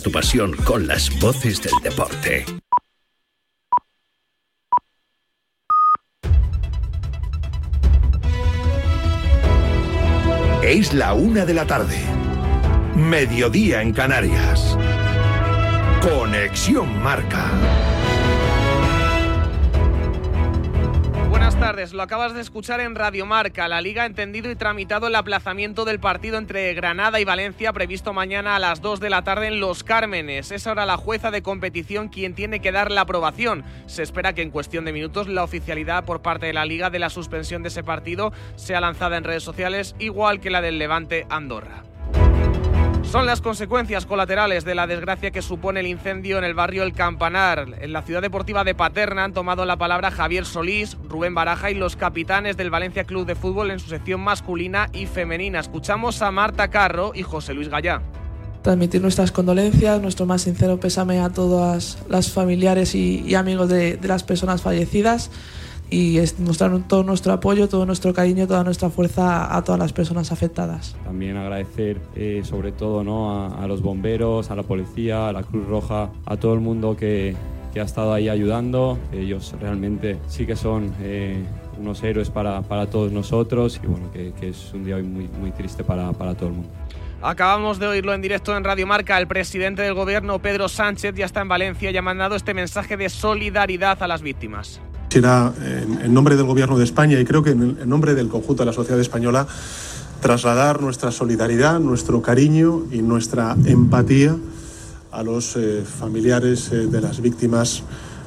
tu pasión con las voces del deporte. Es la una de la tarde. Mediodía en Canarias. Conexión Marca. Tardes, lo acabas de escuchar en Radio Marca. La Liga ha entendido y tramitado el aplazamiento del partido entre Granada y Valencia previsto mañana a las 2 de la tarde en Los Cármenes. Es ahora la jueza de competición quien tiene que dar la aprobación. Se espera que en cuestión de minutos la oficialidad por parte de la Liga de la suspensión de ese partido sea lanzada en redes sociales, igual que la del Levante Andorra. Son las consecuencias colaterales de la desgracia que supone el incendio en el barrio El Campanar. En la ciudad deportiva de Paterna han tomado la palabra Javier Solís, Rubén Baraja y los capitanes del Valencia Club de Fútbol en su sección masculina y femenina. Escuchamos a Marta Carro y José Luis Gallá. Transmitir nuestras condolencias, nuestro más sincero pésame a todas las familiares y, amigos de las personas fallecidas y mostrar todo nuestro apoyo, todo nuestro cariño, toda nuestra fuerza a todas las personas afectadas. También agradecer eh, sobre todo ¿no? a, los bomberos, a la policía, a la Cruz Roja, a todo el mundo que, que ha estado ahí ayudando. Ellos realmente sí que son eh, unos héroes para, para, todos nosotros y bueno, que, que, es un día muy, muy triste para, para todo el mundo. Acabamos de oírlo en directo en Radio Marca. El presidente del gobierno, Pedro Sánchez, ya está en Valencia y ha mandado este mensaje de solidaridad a las víctimas. Quisiera, en nombre del Gobierno de España y creo que en nombre del conjunto de la sociedad española, trasladar nuestra solidaridad, nuestro cariño y nuestra empatía a los eh, familiares eh, de las víctimas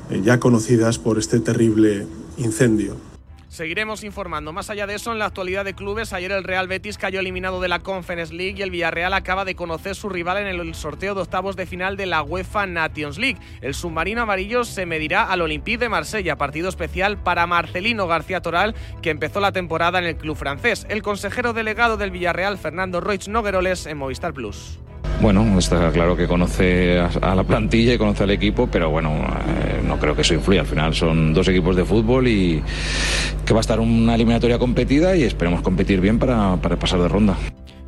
eh, ya conocidas por este terrible incendio. Seguiremos informando. Más allá de eso, en la actualidad de clubes, ayer el Real Betis cayó eliminado de la Conference League y el Villarreal acaba de conocer su rival en el sorteo de octavos de final de la UEFA Nations League. El submarino amarillo se medirá al Olympique de Marsella, partido especial para Marcelino García Toral, que empezó la temporada en el club francés. El consejero delegado del Villarreal, Fernando Roig Nogueroles, en Movistar Plus. Bueno, está claro que conoce a la plantilla y conoce al equipo, pero bueno, eh, no creo que eso influya. Al final son dos equipos de fútbol y que va a estar una eliminatoria competida y esperemos competir bien para, para pasar de ronda.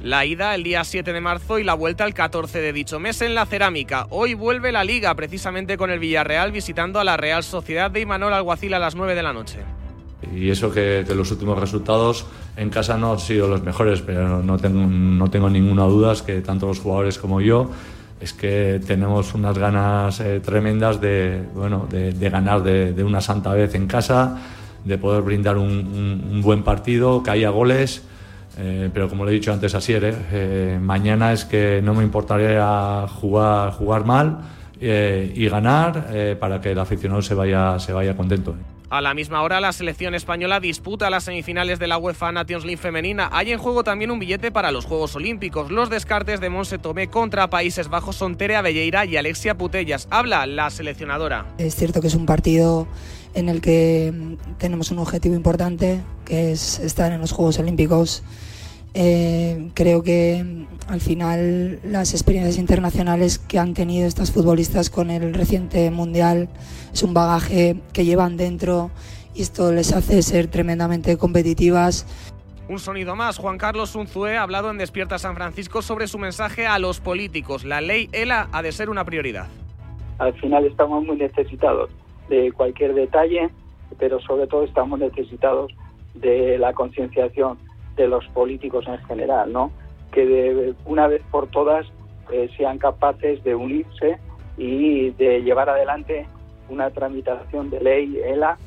La ida el día 7 de marzo y la vuelta el 14 de dicho mes en la cerámica. Hoy vuelve la liga precisamente con el Villarreal visitando a la Real Sociedad de Imanol Alguacil a las 9 de la noche. Y eso que, los últimos resultados en casa no han sido los mejores, pero no tengo, ninguna duda es que tanto los jugadores como yo es que tenemos unas ganas eh, tremendas de, bueno, de, ganar de, una santa vez en casa, de poder brindar un, buen partido, que haya goles. Eh, pero como le he dicho antes a eh, mañana es que no me importaría jugar, jugar mal y ganar para que el aficionado se vaya, se vaya contento. A la misma hora, la selección española disputa las semifinales de la UEFA Nations League femenina. Hay en juego también un billete para los Juegos Olímpicos. Los descartes de Monse Tomé contra Países Bajos son Tere Belleira y Alexia Putellas. Habla la seleccionadora. Es cierto que es un partido en el que tenemos un objetivo importante, que es estar en los Juegos Olímpicos eh, creo que al final las experiencias internacionales que han tenido estas futbolistas con el reciente mundial es un bagaje que llevan dentro y esto les hace ser tremendamente competitivas. Un sonido más. Juan Carlos Unzué ha hablado en Despierta San Francisco sobre su mensaje a los políticos. La ley ELA ha de ser una prioridad. Al final estamos muy necesitados de cualquier detalle, pero sobre todo estamos necesitados de la concienciación de los políticos en general, ¿no? Que de una vez por todas eh, sean capaces de unirse y de llevar adelante una tramitación de ley ELA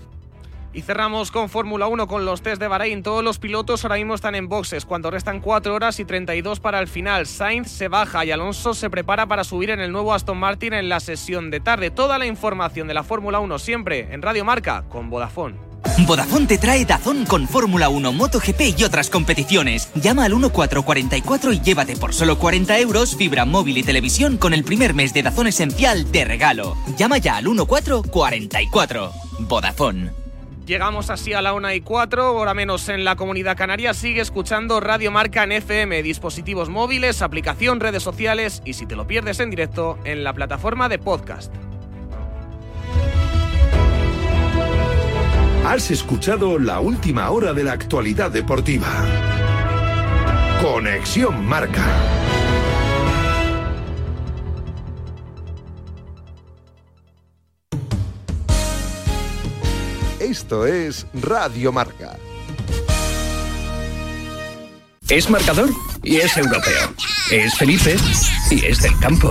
y cerramos con Fórmula 1 con los test de Bahrein. Todos los pilotos ahora mismo están en boxes cuando restan 4 horas y 32 para el final. Sainz se baja y Alonso se prepara para subir en el nuevo Aston Martin en la sesión de tarde. Toda la información de la Fórmula 1 siempre en Radio Marca con Vodafone. Vodafone te trae Dazón con Fórmula 1, MotoGP y otras competiciones. Llama al 1444 y llévate por solo 40 euros fibra móvil y televisión con el primer mes de Dazón esencial de regalo. Llama ya al 1444. Vodafone. Llegamos así a la 1 y 4, hora menos en la comunidad canaria. Sigue escuchando Radio Marca en FM, dispositivos móviles, aplicación, redes sociales y si te lo pierdes en directo, en la plataforma de podcast. Has escuchado la última hora de la actualidad deportiva. Conexión Marca. Esto es Radio Marca. Es marcador y es europeo. Es Felipe y es del campo.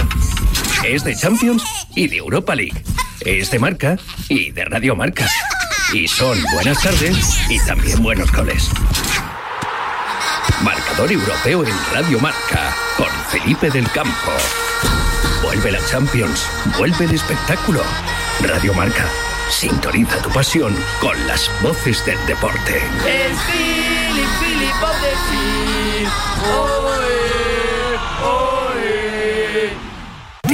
Es de Champions y de Europa League. Es de Marca y de Radio Marca. Y son buenas tardes y también buenos goles. Marcador europeo en Radio Marca con Felipe del Campo. Vuelve la Champions, vuelve el espectáculo. Radio Marca, sintoniza tu pasión con las voces del deporte. El Philip, Philip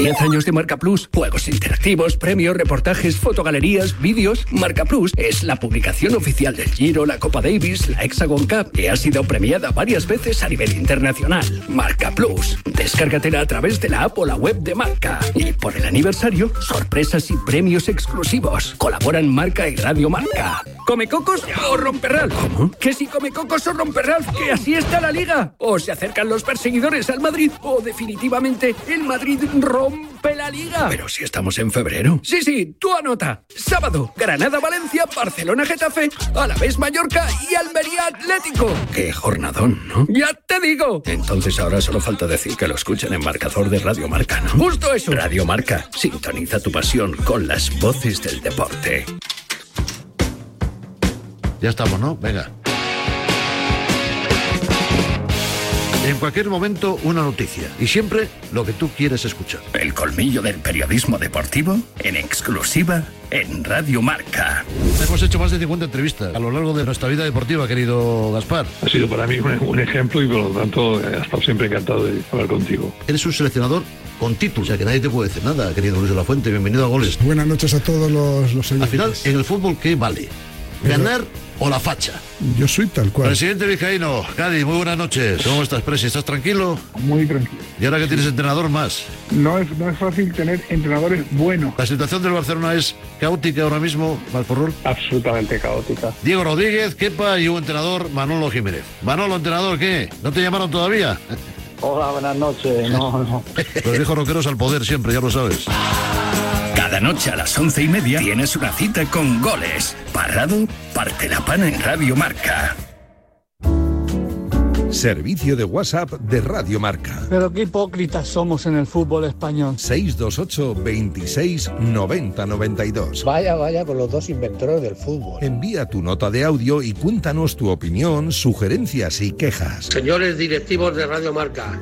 10 años de Marca Plus, juegos interactivos, premios, reportajes, fotogalerías, vídeos. Marca Plus es la publicación oficial del Giro, la Copa Davis, la Hexagon Cup, que ha sido premiada varias veces a nivel internacional. Marca Plus. Descárgatela a través de la app o la web de Marca. Y por el aniversario, sorpresas y premios exclusivos. Colaboran Marca y Radio Marca. ¿Come cocos o romperral? ¿Cómo? ¿Que si come cocos o romperral? ¿Que así está la liga? ¿O se acercan los perseguidores al Madrid? ¿O definitivamente el Madrid rompe la liga? Pero si estamos en febrero. Sí, sí, tú anota. Sábado, Granada, Valencia, Barcelona, Getafe, Alavés, Mallorca y Almería Atlético. Qué jornadón, ¿no? Ya te digo. Entonces ahora solo falta decir que lo escuchen en marcador de Radio Marca, ¿no? Justo eso. Radio Marca. Sintoniza tu pasión con las voces del deporte. Ya estamos, ¿no? Venga. En cualquier momento, una noticia. Y siempre lo que tú quieres escuchar. El colmillo del periodismo deportivo en exclusiva en Radio Marca. Hemos hecho más de 50 entrevistas a lo largo de nuestra vida deportiva, querido Gaspar. Ha sido para mí un, un ejemplo y por lo tanto he estado siempre encantado de hablar contigo. Eres un seleccionador con título, o sea que nadie te puede decir nada, querido Luis de la Fuente. Bienvenido a Goles. Buenas noches a todos los, los Al final, en el fútbol, ¿qué vale? ¿Ganar o la facha? Yo soy tal cual. Presidente Vizcaíno, Cádiz, muy buenas noches. ¿Cómo estás, Presi? ¿Estás tranquilo? Muy tranquilo. ¿Y ahora que tienes entrenador más? No es, no es fácil tener entrenadores buenos. ¿La situación del Barcelona es caótica ahora mismo, Malforrol? Absolutamente caótica. Diego Rodríguez, Kepa y un entrenador, Manolo Jiménez. Manolo, entrenador, ¿qué? ¿No te llamaron todavía? Hola, buenas noches. No, no. Los viejos roqueros al poder siempre, ya lo sabes. Cada noche a las once y media tienes una cita con goles. Parrado, parte la pana en Radio Marca. Servicio de WhatsApp de Radio Marca. Pero qué hipócritas somos en el fútbol español. 628 26 90 92. Vaya, vaya con los dos inventores del fútbol. Envía tu nota de audio y cuéntanos tu opinión, sugerencias y quejas. Señores directivos de Radio Marca,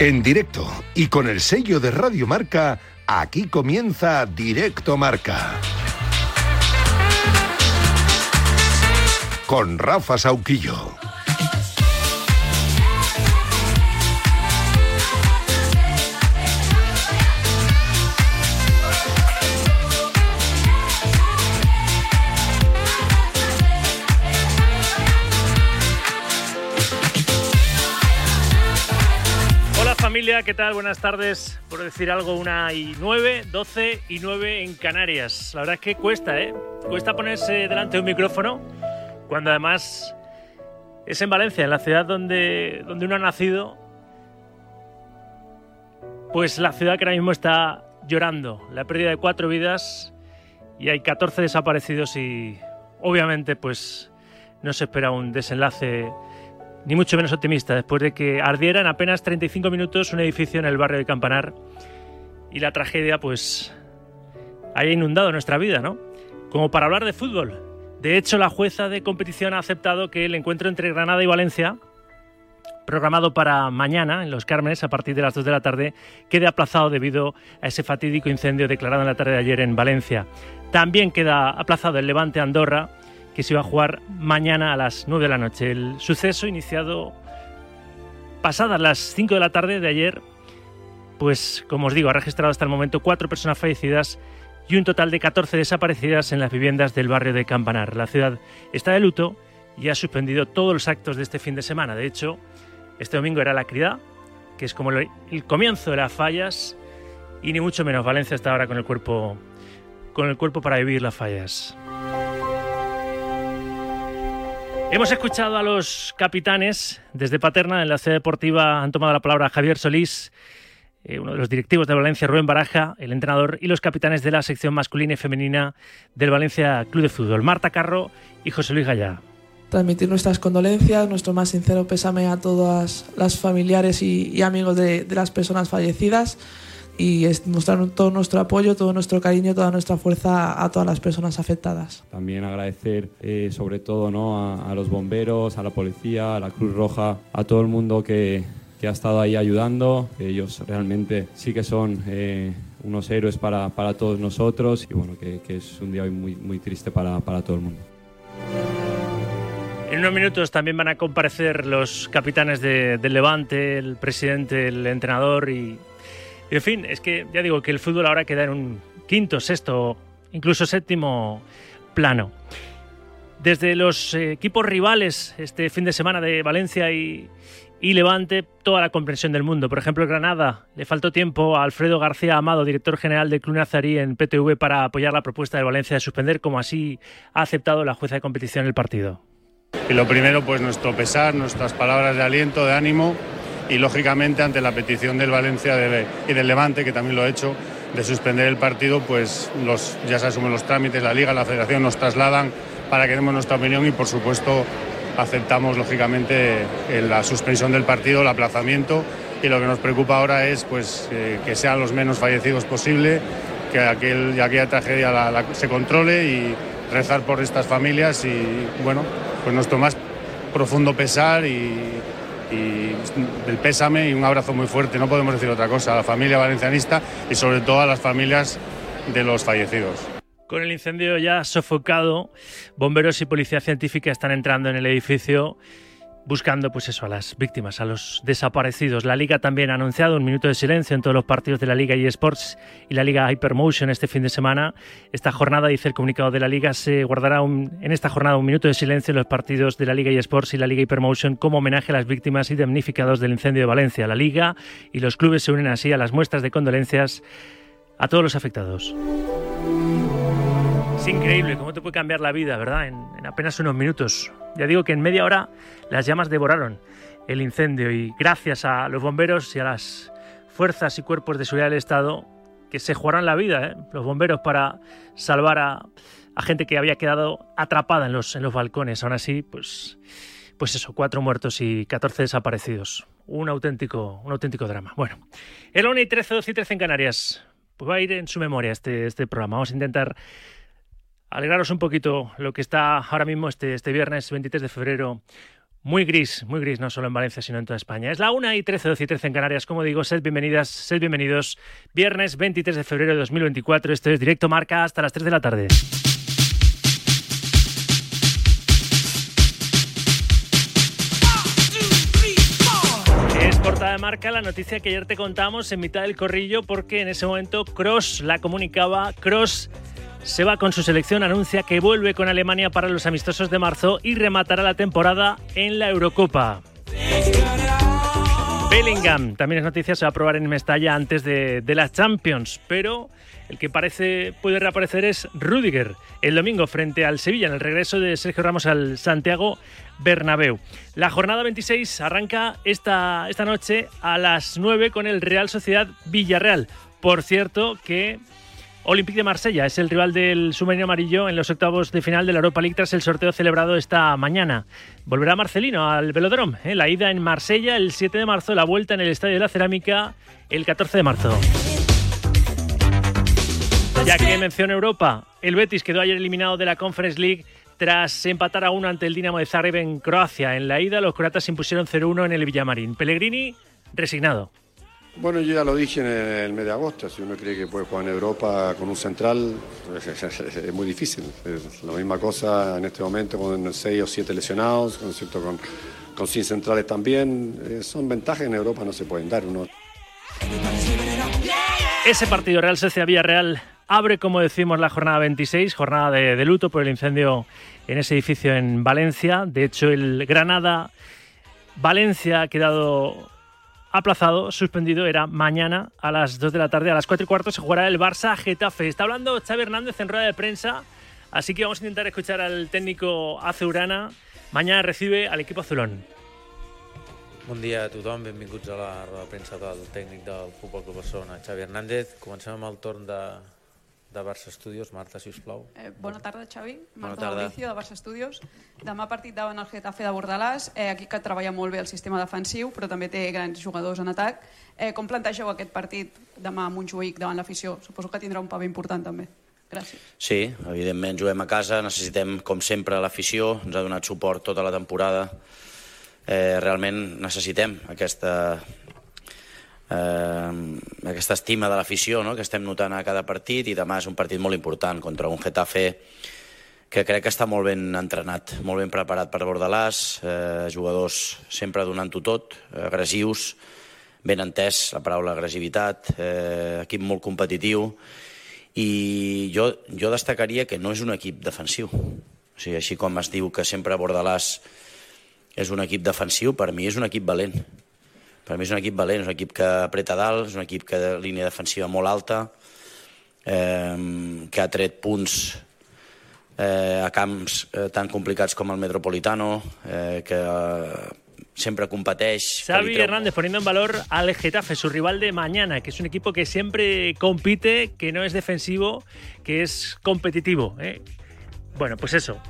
En directo y con el sello de Radio Marca, aquí comienza Directo Marca. Con Rafa Sauquillo. ¿Qué tal? Buenas tardes. Por decir algo, una y nueve, doce y nueve en Canarias. La verdad es que cuesta, ¿eh? Cuesta ponerse delante de un micrófono cuando además es en Valencia, en la ciudad donde, donde uno ha nacido. Pues la ciudad que ahora mismo está llorando. La pérdida de cuatro vidas y hay 14 desaparecidos y obviamente pues no se espera un desenlace ni mucho menos optimista, después de que ardiera en apenas 35 minutos un edificio en el barrio de Campanar y la tragedia pues haya inundado nuestra vida, ¿no? Como para hablar de fútbol. De hecho, la jueza de competición ha aceptado que el encuentro entre Granada y Valencia, programado para mañana en Los Cármenes a partir de las 2 de la tarde, quede aplazado debido a ese fatídico incendio declarado en la tarde de ayer en Valencia. También queda aplazado el Levante Andorra, que se iba a jugar mañana a las 9 de la noche. El suceso iniciado pasadas las 5 de la tarde de ayer, pues como os digo, ha registrado hasta el momento cuatro personas fallecidas y un total de 14 desaparecidas en las viviendas del barrio de Campanar. La ciudad está de luto y ha suspendido todos los actos de este fin de semana. De hecho, este domingo era la crida, que es como el comienzo de las fallas y ni mucho menos Valencia está ahora con el cuerpo con el cuerpo para vivir las fallas. Hemos escuchado a los capitanes desde Paterna en la sede deportiva han tomado la palabra Javier Solís, eh, uno de los directivos de Valencia, Rubén Baraja, el entrenador, y los capitanes de la sección masculina y femenina del Valencia Club de Fútbol, Marta Carro y José Luis Gallá. Transmitir nuestras condolencias, nuestro más sincero pésame a todas las familiares y, amigos de las personas fallecidas y mostrar todo nuestro apoyo, todo nuestro cariño, toda nuestra fuerza a todas las personas afectadas. También agradecer eh, sobre todo ¿no? a, los bomberos, a la policía, a la Cruz Roja, a todo el mundo que, que ha estado ahí ayudando. Ellos realmente sí que son eh, unos héroes para, para, todos nosotros y bueno, que, que, es un día muy, muy triste para, para todo el mundo. En unos minutos también van a comparecer los capitanes de, del Levante, el presidente, el entrenador y en fin, es que ya digo que el fútbol ahora queda en un quinto, sexto, incluso séptimo plano. Desde los equipos rivales este fin de semana de Valencia y, Levante, toda la comprensión del mundo. Por ejemplo, Granada le faltó tiempo a Alfredo García Amado, director general del Club Nazarí en PTV, para apoyar la propuesta de Valencia de suspender, como así ha aceptado la jueza de competición el partido. Y lo primero, pues nuestro pesar, nuestras palabras de aliento, de ánimo y lógicamente ante la petición del Valencia y del Levante, que también lo ha hecho, de suspender el partido, pues ya se asumen los trámites, la Liga, la Federación nos trasladan para que demos nuestra opinión y por supuesto aceptamos lógicamente la suspensión del partido, el aplazamiento. Y lo que nos preocupa ahora es pues eh, que sean los menos fallecidos posible, que aquel, aquella tragedia se controle y rezar por estas familias y bueno, pues nuestro más profundo pesar y, y del pésame y un abrazo muy fuerte, no podemos decir otra cosa, a la familia valencianista y sobre todo a las familias de los fallecidos. Con el incendio ya sofocado, bomberos y policía científica están entrando en el edificio buscando pues eso a las víctimas, a los desaparecidos. La Liga también ha anunciado un minuto de silencio en todos los partidos de la Liga eSports y la Liga Hypermotion este fin de semana. Esta jornada, dice el comunicado de la Liga, se guardará en esta jornada un minuto de silencio en los partidos de la Liga eSports y la Liga Hypermotion como homenaje a las víctimas y damnificados del incendio de Valencia. La Liga y los clubes se unen así a las muestras de condolencias a todos los afectados. Es increíble cómo te puede cambiar la vida, ¿verdad? en apenas unos minutos. Ya digo que en media hora las llamas devoraron el incendio y gracias a los bomberos y a las fuerzas y cuerpos de seguridad del Estado que se jugaron la vida, ¿eh? los bomberos, para salvar a, gente que había quedado atrapada en los, en los balcones. Aún así, pues, pues eso, cuatro muertos y 14 desaparecidos. Un auténtico, un auténtico drama. Bueno, el 1 y 13, 12 y 13 en Canarias. Pues va a ir en su memoria este, este programa. Vamos a intentar alegraros un poquito lo que está ahora mismo este, este viernes 23 de febrero. Muy gris, muy gris, no solo en Valencia, sino en toda España. Es la 1 y 13, 12 y 13 en Canarias. Como digo, sed bienvenidas, sed bienvenidos. Viernes 23 de febrero de 2024. Esto es Directo Marca hasta las 3 de la tarde. Es portada de marca la noticia que ayer te contamos en mitad del corrillo porque en ese momento Cross la comunicaba. Cross se va con su selección, anuncia que vuelve con Alemania para los amistosos de marzo y rematará la temporada en la Eurocopa. Bellingham, también es noticia, se va a probar en Mestalla antes de, de las Champions, pero el que parece puede reaparecer es Rudiger el domingo frente al Sevilla en el regreso de Sergio Ramos al Santiago Bernabéu. La jornada 26 arranca esta, esta noche a las 9 con el Real Sociedad Villarreal. Por cierto que Olympique de Marsella es el rival del submarino amarillo en los octavos de final de la Europa League tras el sorteo celebrado esta mañana. Volverá Marcelino al velodrome. ¿eh? La ida en Marsella el 7 de marzo, la vuelta en el Estadio de la Cerámica el 14 de marzo. Ya que menciona Europa, el Betis quedó ayer eliminado de la Conference League tras empatar a uno ante el Dinamo de Zagreb en Croacia. En la ida, los croatas impusieron 0-1 en el Villamarín. Pellegrini, resignado. Bueno, yo ya lo dije en el mes de agosto, si uno cree que puede jugar en Europa con un central, es, muy difícil. Es la misma cosa en este momento con seis o siete lesionados, con, con, con sin centrales también. Eh, son ventajas en Europa no se pueden dar. Ese partido Real Sociedad Villarreal abre, como decimos, la jornada 26, jornada de, de luto por el incendio en ese edificio en Valencia. De hecho, el Granada Valencia ha quedado aplazado, suspendido, era mañana a las 2 de la tarde, a las 4 y cuarto se jugará el Barça Getafe. Está hablando Xavi Hernández en rueda de prensa, así que vamos a intentar escuchar al técnico azurana. Mañana recibe al equipo azulón. Bon dia a tothom, benvinguts a la roda de premsa del tècnic del Futbol Club Barcelona, Xavi Hernández. Comencem amb el torn de, de Barça Studios. Marta, si us plau. Eh, bona tarda, Xavi. Bona Marta tarda. Mauricio, de Barça Studios. Demà partit davant el Getafe de Bordalàs, eh, aquí que treballa molt bé el sistema defensiu, però també té grans jugadors en atac. Eh, com plantegeu aquest partit demà a Montjuïc davant l'afició? Suposo que tindrà un paper important també. Gràcies. Sí, evidentment juguem a casa, necessitem, com sempre, l'afició, ens ha donat suport tota la temporada. Eh, realment necessitem aquesta, eh, aquesta estima de l'afició no? que estem notant a cada partit i demà és un partit molt important contra un Getafe que crec que està molt ben entrenat, molt ben preparat per Bordalàs, eh, jugadors sempre donant-ho tot, agressius, ben entès la paraula agressivitat, eh, equip molt competitiu, i jo, jo destacaria que no és un equip defensiu. O sigui, així com es diu que sempre Bordalàs és un equip defensiu, per mi és un equip valent. Per mi és un equip valent, és un equip que apreta dalt, és un equip que de línia defensiva molt alta, eh, que ha tret punts eh, a camps eh, tan complicats com el Metropolitano, eh, que eh, sempre competeix. Xavi Hernández poniendo en valor al Getafe, su rival de mañana, que es un equipo que siempre compite, que no es defensivo, que es competitivo. ¿eh? Bueno, pues eso.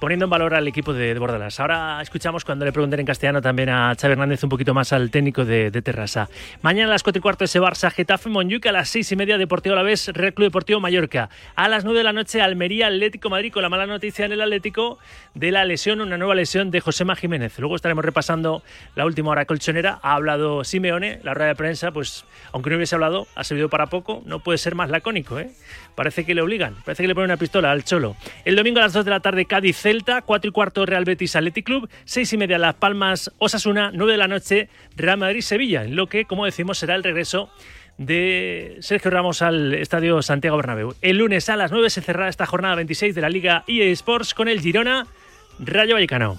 Poniendo en valor al equipo de, de Bordalas. Ahora escuchamos cuando le pregunten en castellano también a Xavi Hernández un poquito más al técnico de, de Terrassa. Mañana a las 4 y cuarto ese Barça Getafe Monjuic, a las 6 y media Deportivo Alavés Real Club Deportivo Mallorca. A las 9 de la noche Almería Atlético Madrid con la mala noticia en el Atlético de la lesión, una nueva lesión de Josema Jiménez. Luego estaremos repasando la última hora colchonera. Ha hablado Simeone, la rueda de prensa, pues aunque no hubiese hablado, ha servido para poco. No puede ser más lacónico, ¿eh? Parece que le obligan, parece que le ponen una pistola al Cholo. El domingo a las 2 de la tarde Cádiz Celta, 4 y cuarto Real Betis Athletic Club, 6 y media Las Palmas Osasuna, 9 de la noche Real Madrid Sevilla, en lo que, como decimos, será el regreso de Sergio Ramos al Estadio Santiago Bernabéu. El lunes a las 9 se cerrará esta jornada 26 de la Liga EA Sports con el Girona Rayo Vallecano.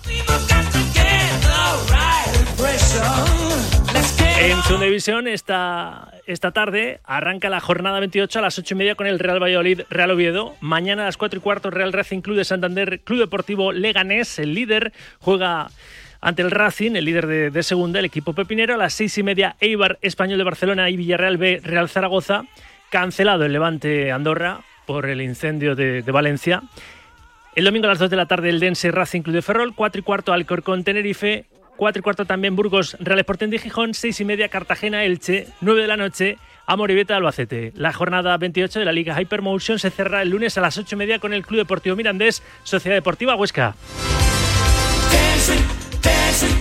En segunda división, esta, esta tarde arranca la jornada 28 a las 8 y media con el Real Valladolid Real Oviedo. Mañana a las 4 y cuarto Real Racing Club de Santander Club Deportivo Leganés. El líder juega ante el Racing, el líder de, segunda, el equipo pepinero. A las 6 y media Eibar Español de Barcelona y Villarreal B Real Zaragoza. Cancelado el Levante Andorra por el incendio de, de Valencia. El domingo a las 2 de la tarde el Dense Racing Club de Ferrol, 4 y cuarto Alcorcón Tenerife, 4 y cuarto también Burgos Real Sporting de Gijón, 6 y media Cartagena Elche, 9 de la noche Amoribeta Albacete. La jornada 28 de la Liga Hypermotion se cerrará el lunes a las 8 y media con el Club Deportivo Mirandés, Sociedad Deportiva Huesca.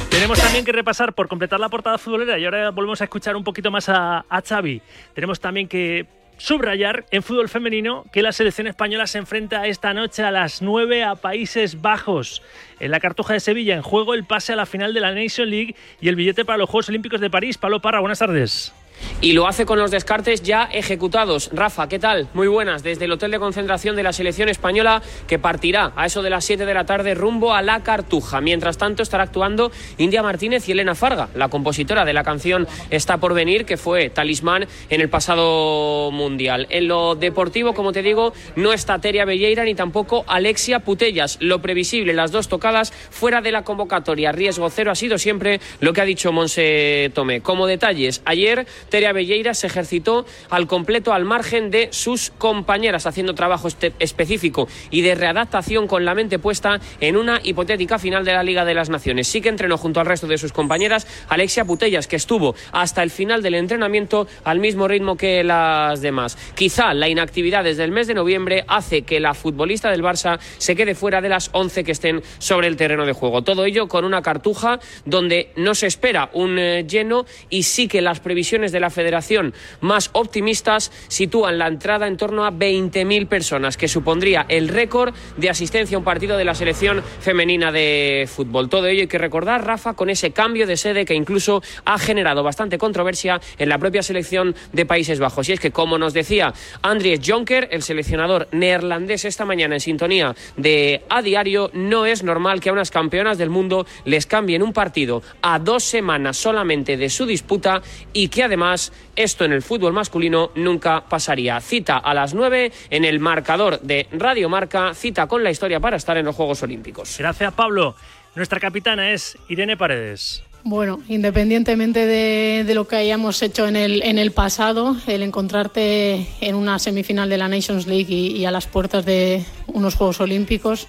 Tenemos también que repasar por completar la portada futbolera y ahora volvemos a escuchar un poquito más a, a Xavi. Tenemos también que subrayar en fútbol femenino que la selección española se enfrenta esta noche a las 9 a Países Bajos. En la Cartuja de Sevilla, en juego el pase a la final de la Nation League y el billete para los Juegos Olímpicos de París. Pablo Parra, buenas tardes. Y lo hace con los descartes ya ejecutados. Rafa, ¿qué tal? Muy buenas. Desde el hotel de concentración de la selección española que partirá a eso de las 7 de la tarde rumbo a la Cartuja. Mientras tanto estará actuando India Martínez y Elena Farga, la compositora de la canción Está por venir, que fue talismán en el pasado mundial. En lo deportivo, como te digo, no está Teria Belleira ni tampoco Alexia Putellas. Lo previsible, las dos tocadas fuera de la convocatoria. Riesgo cero ha sido siempre lo que ha dicho Monse Tomé. Como detalles, ayer Teria Belleira se ejercitó al completo al margen de sus compañeras, haciendo trabajo este- específico y de readaptación con la mente puesta en una hipotética final de la Liga de las Naciones. Sí que entrenó junto al resto de sus compañeras Alexia Putellas, que estuvo hasta el final del entrenamiento al mismo ritmo que las demás. Quizá la inactividad desde el mes de noviembre hace que la futbolista del Barça se quede fuera de las 11 que estén sobre el terreno de juego. Todo ello con una cartuja donde no se espera un eh, lleno y sí que las previsiones de de la federación más optimistas sitúan la entrada en torno a 20.000 personas, que supondría el récord de asistencia a un partido de la selección femenina de fútbol. Todo ello hay que recordar, Rafa, con ese cambio de sede que incluso ha generado bastante controversia en la propia selección de Países Bajos. Y es que, como nos decía Andries Jonker, el seleccionador neerlandés esta mañana en sintonía de A Diario, no es normal que a unas campeonas del mundo les cambien un partido a dos semanas solamente de su disputa y que además esto en el fútbol masculino nunca pasaría. Cita a las 9 en el marcador de Radio Marca, cita con la historia para estar en los Juegos Olímpicos. Gracias, Pablo. Nuestra capitana es Irene Paredes. Bueno, independientemente de, de, lo que hayamos hecho en el, en el pasado, el encontrarte en una semifinal de la Nations League y, y a las puertas de unos Juegos Olímpicos,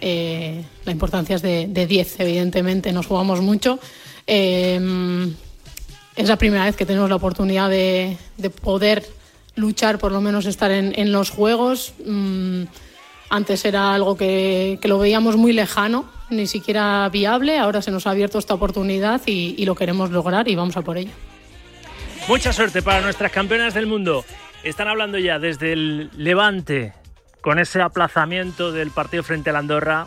eh, la importancia es de, de 10, evidentemente, nos jugamos mucho. Eh, es la primera vez que tenemos la oportunidad de, de poder luchar, por lo menos estar en, los Juegos. Mm, antes era algo que, lo veíamos muy lejano, ni siquiera viable. Ahora se nos ha abierto esta oportunidad y, lo queremos lograr y vamos a por ello. Mucha suerte para nuestras campeonas del mundo. Están hablando ya desde el Levante con ese aplazamiento del partido frente a la Andorra.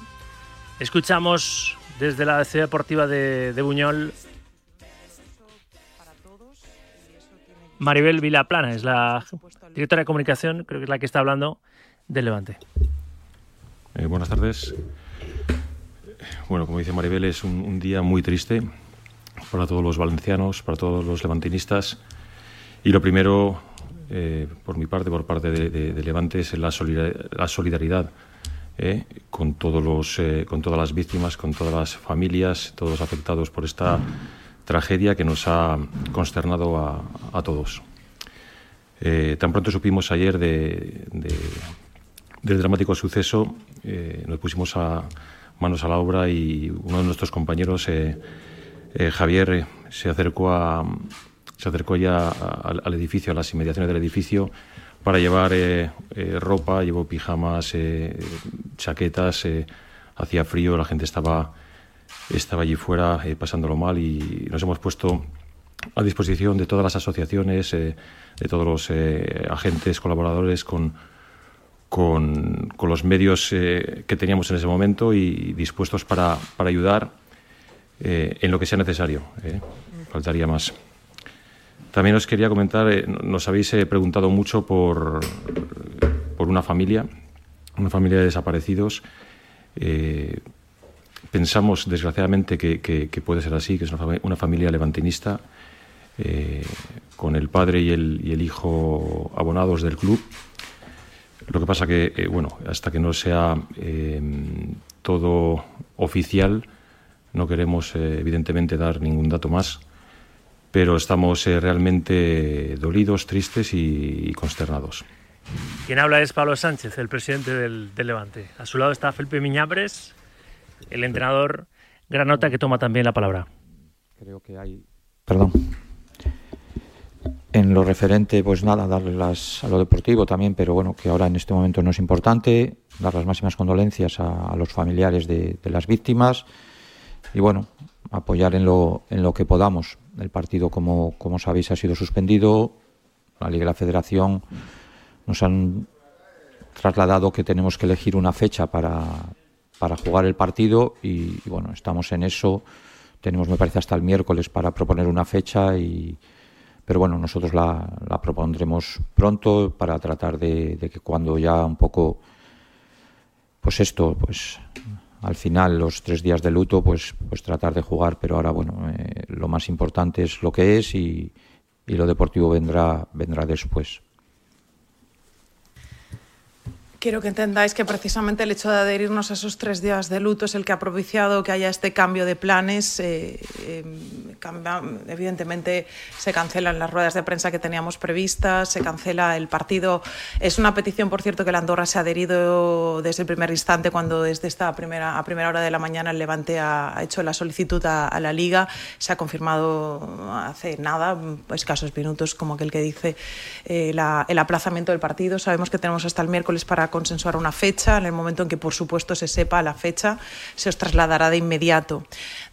Escuchamos desde la ciudad deportiva de, de Buñol. Maribel Vilaplana es la directora de comunicación, creo que es la que está hablando del Levante. Eh, buenas tardes. Bueno, como dice Maribel, es un, un, día muy triste para todos los valencianos, para todos los levantinistas. Y lo primero, eh, por mi parte, por parte de, de, de Levante, es la solidaridad, la solidaridad eh, con, todos los, eh, con todas las víctimas, con todas las familias, todos los afectados por esta tragedia que nos ha consternado a, todos. Eh, tan pronto supimos ayer de, de del dramático suceso, eh, nos pusimos a manos a la obra y uno de nuestros compañeros, eh, Javier, se acercó, ya al edificio, a las inmediaciones del edificio, para llevar ropa, llevó pijamas, chaquetas, hacía frío, la gente estaba, estaba allí fuera pasándolo mal y nos hemos puesto a disposición de todas las asociaciones, de todos los agentes, colaboradores con con, con los medios eh, que teníamos en ese momento y dispuestos para, para ayudar eh, en lo que sea necesario. Eh. Faltaría más. También os quería comentar, eh, nos habéis eh, preguntado mucho por, por una familia, una familia de desaparecidos. Pensamos, desgraciadamente, que, puede ser así, que es una, una familia levantinista, eh, con el padre y el, y el hijo abonados del club. Lo que pasa que, eh, bueno, hasta que no sea eh, todo oficial, no queremos, evidentemente, dar ningún dato más, pero estamos realmente dolidos, tristes y, consternados. Quien habla es Pablo Sánchez, el presidente del Levante. A su lado está Felipe Miñabres, el entrenador Granota, que toma también la palabra. Creo que hay. Perdón en lo referente, pues nada, darle las, a lo deportivo también, pero bueno, que ahora en este momento no es importante, dar las máximas condolencias a, los familiares de, de, las víctimas y bueno, apoyar en lo, en lo que podamos. El partido, como, como sabéis, ha sido suspendido, la Liga y la Federación nos han trasladado que tenemos que elegir una fecha para, para jugar el partido y, bueno, estamos en eso, tenemos me parece hasta el miércoles para proponer una fecha y pero bueno, nosotros la, la propondremos pronto para tratar de, de, que cuando ya un poco, pues esto, pues al final los tres días de luto, pues, pues tratar de jugar, pero ahora bueno, eh, lo más importante es lo que es y, y lo deportivo vendrá, vendrá después. Quiero que entendáis que precisamente el hecho de adherirnos a esos tres días de luto es el que ha propiciado que haya este cambio de planes. Eh, eh, cambia, evidentemente se cancelan las ruedas de prensa que teníamos previstas, se cancela el partido. Es una petición, por cierto, que la Andorra se ha adherido desde el primer instante, cuando desde esta primera, a primera hora de la mañana el Levante ha, ha hecho la solicitud a, a, la Liga. Se ha confirmado hace nada, escasos minutos, como aquel que dice, eh, la, el aplazamiento del partido. Sabemos que tenemos hasta el miércoles para consensuar una fecha. En el momento en que, por supuesto, se sepa la fecha, se os trasladará de inmediato.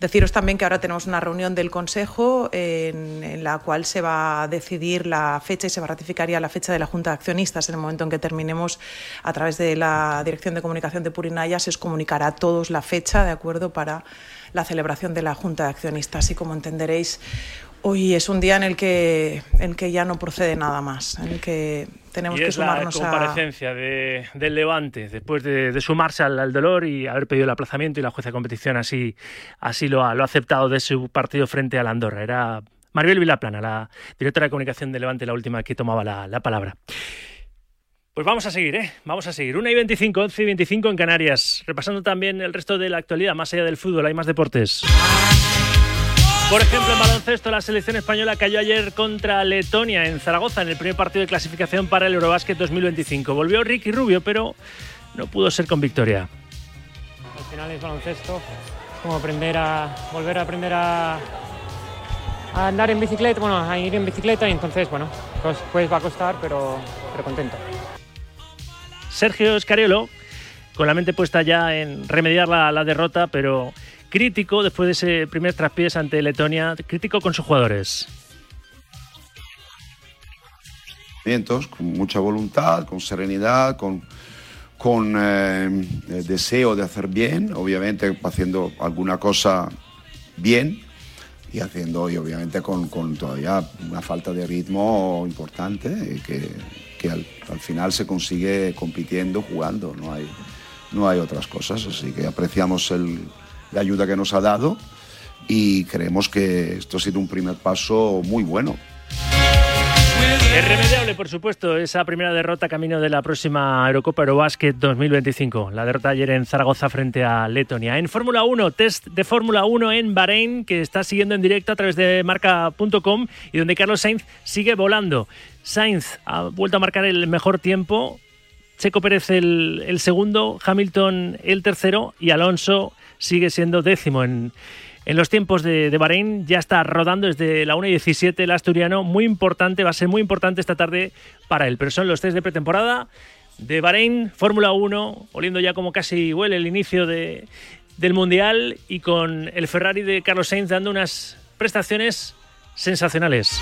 Deciros también que ahora tenemos una reunión del Consejo en, en la cual se va a decidir la fecha y se va a ratificar ya la fecha de la Junta de Accionistas. En el momento en que terminemos a través de la Dirección de Comunicación de Purinaya, se os comunicará a todos la fecha, ¿de acuerdo?, para la celebración de la Junta de Accionistas. Y como entenderéis, hoy es un día en el que, en que ya no procede nada más, en el que tenemos y que es la sumarnos a... comparecencia de, del Levante después de, de sumarse al, al, dolor y haber pedido el aplazamiento y la jueza de competición así, así lo, ha, lo ha aceptado de su partido frente al Andorra. Era Maribel Vilaplana, la directora de comunicación de Levante, la última que tomaba la, la palabra. Pues vamos a seguir, ¿eh? Vamos a seguir. 1 y 25, 11 y 25 en Canarias. Repasando también el resto de la actualidad, más allá del fútbol, hay más deportes. Por ejemplo, en baloncesto, la selección española cayó ayer contra Letonia en Zaragoza en el primer partido de clasificación para el Eurobásquet 2025. Volvió Ricky Rubio, pero no pudo ser con victoria. Al final es baloncesto, como aprender a volver a aprender a, a andar en bicicleta, bueno, a ir en bicicleta y entonces, bueno, pues, pues va a costar, pero, pero contento. Sergio Escariolo, con la mente puesta ya en remediar la, la derrota, pero crítico después de ese primer traspiés ante Letonia, crítico con sus jugadores. Con mucha voluntad, con serenidad, con, con eh, deseo de hacer bien, obviamente haciendo alguna cosa bien y haciendo, y obviamente con, con todavía una falta de ritmo importante que, que al, al, final se consigue compitiendo, jugando, no hay, no hay otras cosas, así que apreciamos el, la ayuda que nos ha dado y creemos que esto ha sido un primer paso muy bueno. Irremediable, por supuesto, esa primera derrota camino de la próxima Eurocopa Eurobasket 2025. La derrota ayer en Zaragoza frente a Letonia. En Fórmula 1, test de Fórmula 1 en Bahrein, que está siguiendo en directo a través de marca.com y donde Carlos Sainz sigue volando. Sainz ha vuelto a marcar el mejor tiempo. Checo Pérez el, el segundo, Hamilton el tercero y Alonso sigue siendo décimo en, en los tiempos de, de, Bahrein. Ya está rodando desde la 1 y 17 el asturiano. Muy importante, va a ser muy importante esta tarde para él. Pero son los test de pretemporada de Bahrein, Fórmula 1, oliendo ya como casi huele el inicio de, del Mundial y con el Ferrari de Carlos Sainz dando unas prestaciones sensacionales.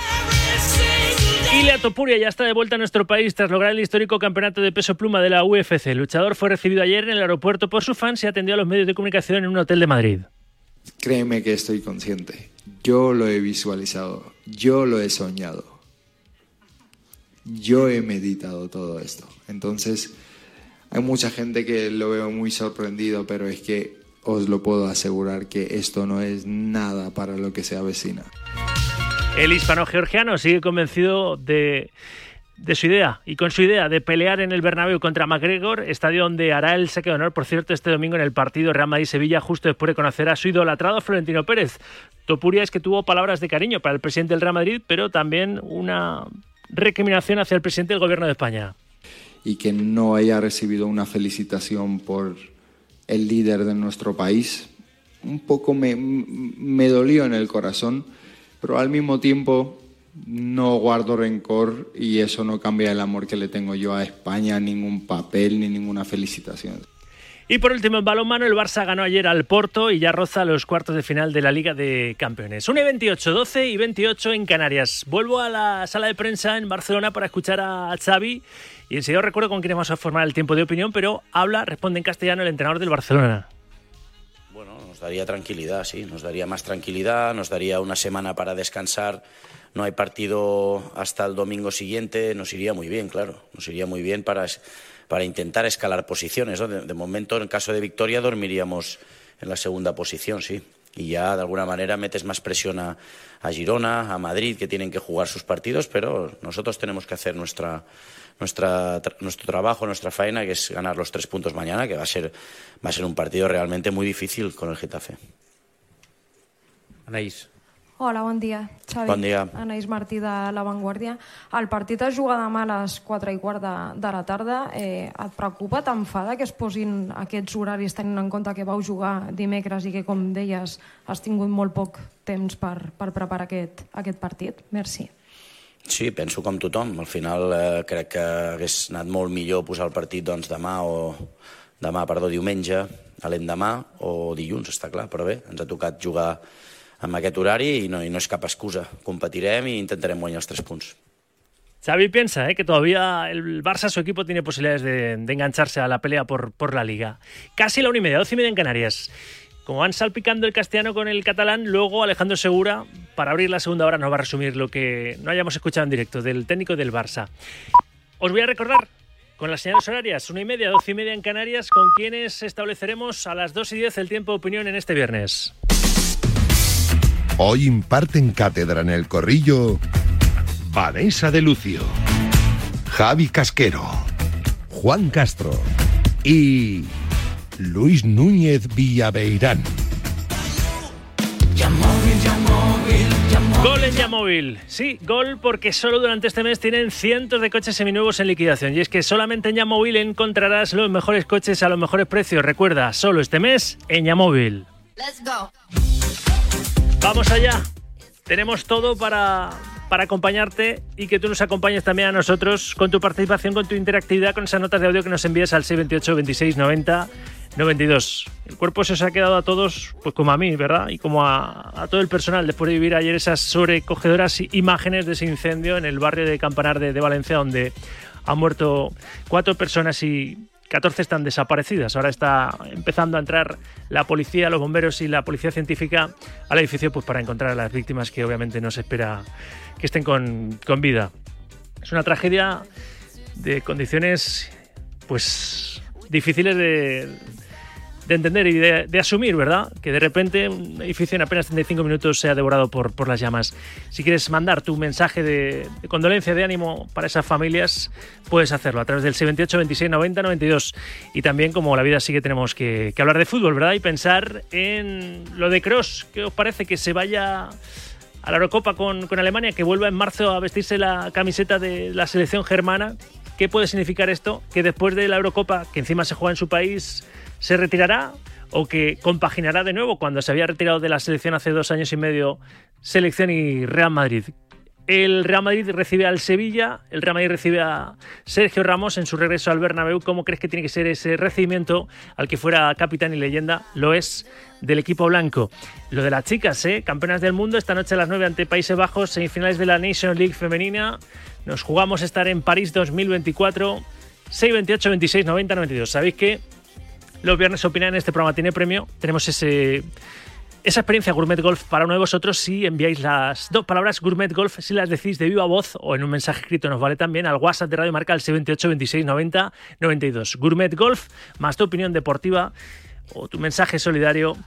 Ilia Topuria ya está de vuelta a nuestro país tras lograr el histórico campeonato de peso pluma de la UFC. El luchador fue recibido ayer en el aeropuerto por sus fans y atendió a los medios de comunicación en un hotel de Madrid. Créeme que estoy consciente. Yo lo he visualizado. Yo lo he soñado. Yo he meditado todo esto. Entonces, hay mucha gente que lo veo muy sorprendido, pero es que os lo puedo asegurar que esto no es nada para lo que se avecina. El hispano-georgiano sigue convencido de, su idea y con su idea de pelear en el Bernabéu contra McGregor, estadio donde hará el saque de honor, por cierto, este domingo en el partido Real Madrid-Sevilla, justo después de conocer a su idolatrado Florentino Pérez. Topuria es que tuvo palabras de cariño para el presidente del Real Madrid, pero también una recriminación hacia el presidente del gobierno de España. Y que no haya recibido una felicitación por el líder de nuestro país, un poco me dolió en el corazón pero al mismo tiempo no guardo rencor y eso no cambia el amor que le tengo yo a España, ningún papel ni ninguna felicitación. Y por último, en balonmano, el Barça ganó ayer al Porto y ya roza los cuartos de final de la Liga de Campeones. 1 y 28, 12 y 28 en Canarias. Vuelvo a la sala de prensa en Barcelona para escuchar a Xavi y enseguida recuerdo con quién vamos a formar el tiempo de opinión, pero habla, responde en castellano el entrenador del Barcelona daría tranquilidad, sí, nos daría más tranquilidad, nos daría una semana para descansar. No hay partido hasta el domingo siguiente, nos iría muy bien, claro, nos iría muy bien para, para intentar escalar posiciones. ¿no? De, momento, en caso de victoria, dormiríamos en la segunda posición, sí. Y ya de alguna manera metes más presión a, a Girona, a Madrid, que tienen que jugar sus partidos, pero nosotros tenemos que hacer nuestra, nuestra, nuestro trabajo, nuestra faena, que es ganar los tres puntos mañana, que va a ser, va a ser un partido realmente muy difícil con el Getafe. Anaís. Hola, bon dia. Xavi. Bon dia. Anaïs Martí de La Vanguardia. El partit es juga demà a les 4 i quart de, de la tarda. Eh, et preocupa, t'enfada que es posin aquests horaris tenint en compte que vau jugar dimecres i que, com deies, has tingut molt poc temps per, per preparar aquest, aquest partit? Merci. Sí, penso com tothom. Al final eh, crec que hagués anat molt millor posar el partit doncs, demà o demà, perdó, diumenge, a l'endemà o dilluns, està clar, però bé, ens ha tocat jugar amb aquest horari i no, i no és cap excusa. Competirem i intentarem guanyar els tres punts. Xavi piensa ¿eh? que todavía el Barça, su equipo, tiene posibilidades de, de engancharse a la pelea por, por la Liga. Casi la una y media, doce y media en Canarias. Como van salpicando el castellano con el catalán, luego Alejandro Segura, para abrir la segunda hora, nos va a resumir lo que no hayamos escuchado en directo del técnico del Barça. Os voy a recordar con las señales horarias, una y media, doce y media en Canarias, con quienes estableceremos a las dos y diez el tiempo de opinión en este viernes. Hoy imparten cátedra en el corrillo Vanessa de Lucio, Javi Casquero, Juan Castro y Luis Núñez Villaveirán. Gol en Yamóvil. Sí, gol porque solo durante este mes tienen cientos de coches seminuevos en liquidación. Y es que solamente en Yamóvil encontrarás los mejores coches a los mejores precios. Recuerda, solo este mes en Yamóvil. Vamos allá. Tenemos todo para, para acompañarte y que tú nos acompañes también a nosotros con tu participación, con tu interactividad, con esas notas de audio que nos envías al 628 26 90 92. El cuerpo se os ha quedado a todos, pues como a mí, ¿verdad? Y como a, todo el personal, después de vivir ayer esas sobrecogedoras imágenes de ese incendio en el barrio de Campanar de, de Valencia, donde han muerto cuatro personas y 14 están desaparecidas. Ahora está empezando a entrar la policía, los bomberos y la policía científica al edificio pues, para encontrar a las víctimas que obviamente no se espera que estén con, con vida. Es una tragedia de condiciones pues difíciles de, de entender y de, asumir, ¿verdad? Que de repente un edificio en apenas 35 minutos sea devorado por, por las llamas. Si quieres mandar tu mensaje de, de, condolencia, de ánimo para esas familias, puedes hacerlo a través del 78 26 90 92. Y también, como la vida sigue, tenemos que, que hablar de fútbol, ¿verdad? Y pensar en lo de Cross. ¿Qué os parece que se vaya a la Eurocopa con, con Alemania, que vuelva en marzo a vestirse la camiseta de la selección germana? ¿Qué puede significar esto? Que después de la Eurocopa, que encima se juega en su país, se retirará o que compaginará de nuevo cuando se había retirado de la selección hace dos años y medio, selección y Real Madrid. El Real Madrid recibe al Sevilla, el Real Madrid recibe a Sergio Ramos en su regreso al Bernabéu. ¿Cómo crees que tiene que ser ese recibimiento al que fuera capitán y leyenda? Lo es del equipo blanco. Lo de las chicas, ¿eh? campeonas del mundo, esta noche a las 9 ante Países Bajos, semifinales de la Nation League femenina. Nos jugamos estar en París 2024. 628 26 90 92. Sabéis que los viernes opinan en este programa tiene premio. Tenemos ese esa experiencia Gourmet Golf para uno de vosotros si enviáis las dos palabras Gourmet Golf, si las decís de viva voz o en un mensaje escrito nos vale también al WhatsApp de Radio Marca al 78 26 90 92. Gourmet Golf más tu opinión deportiva o tu mensaje solidario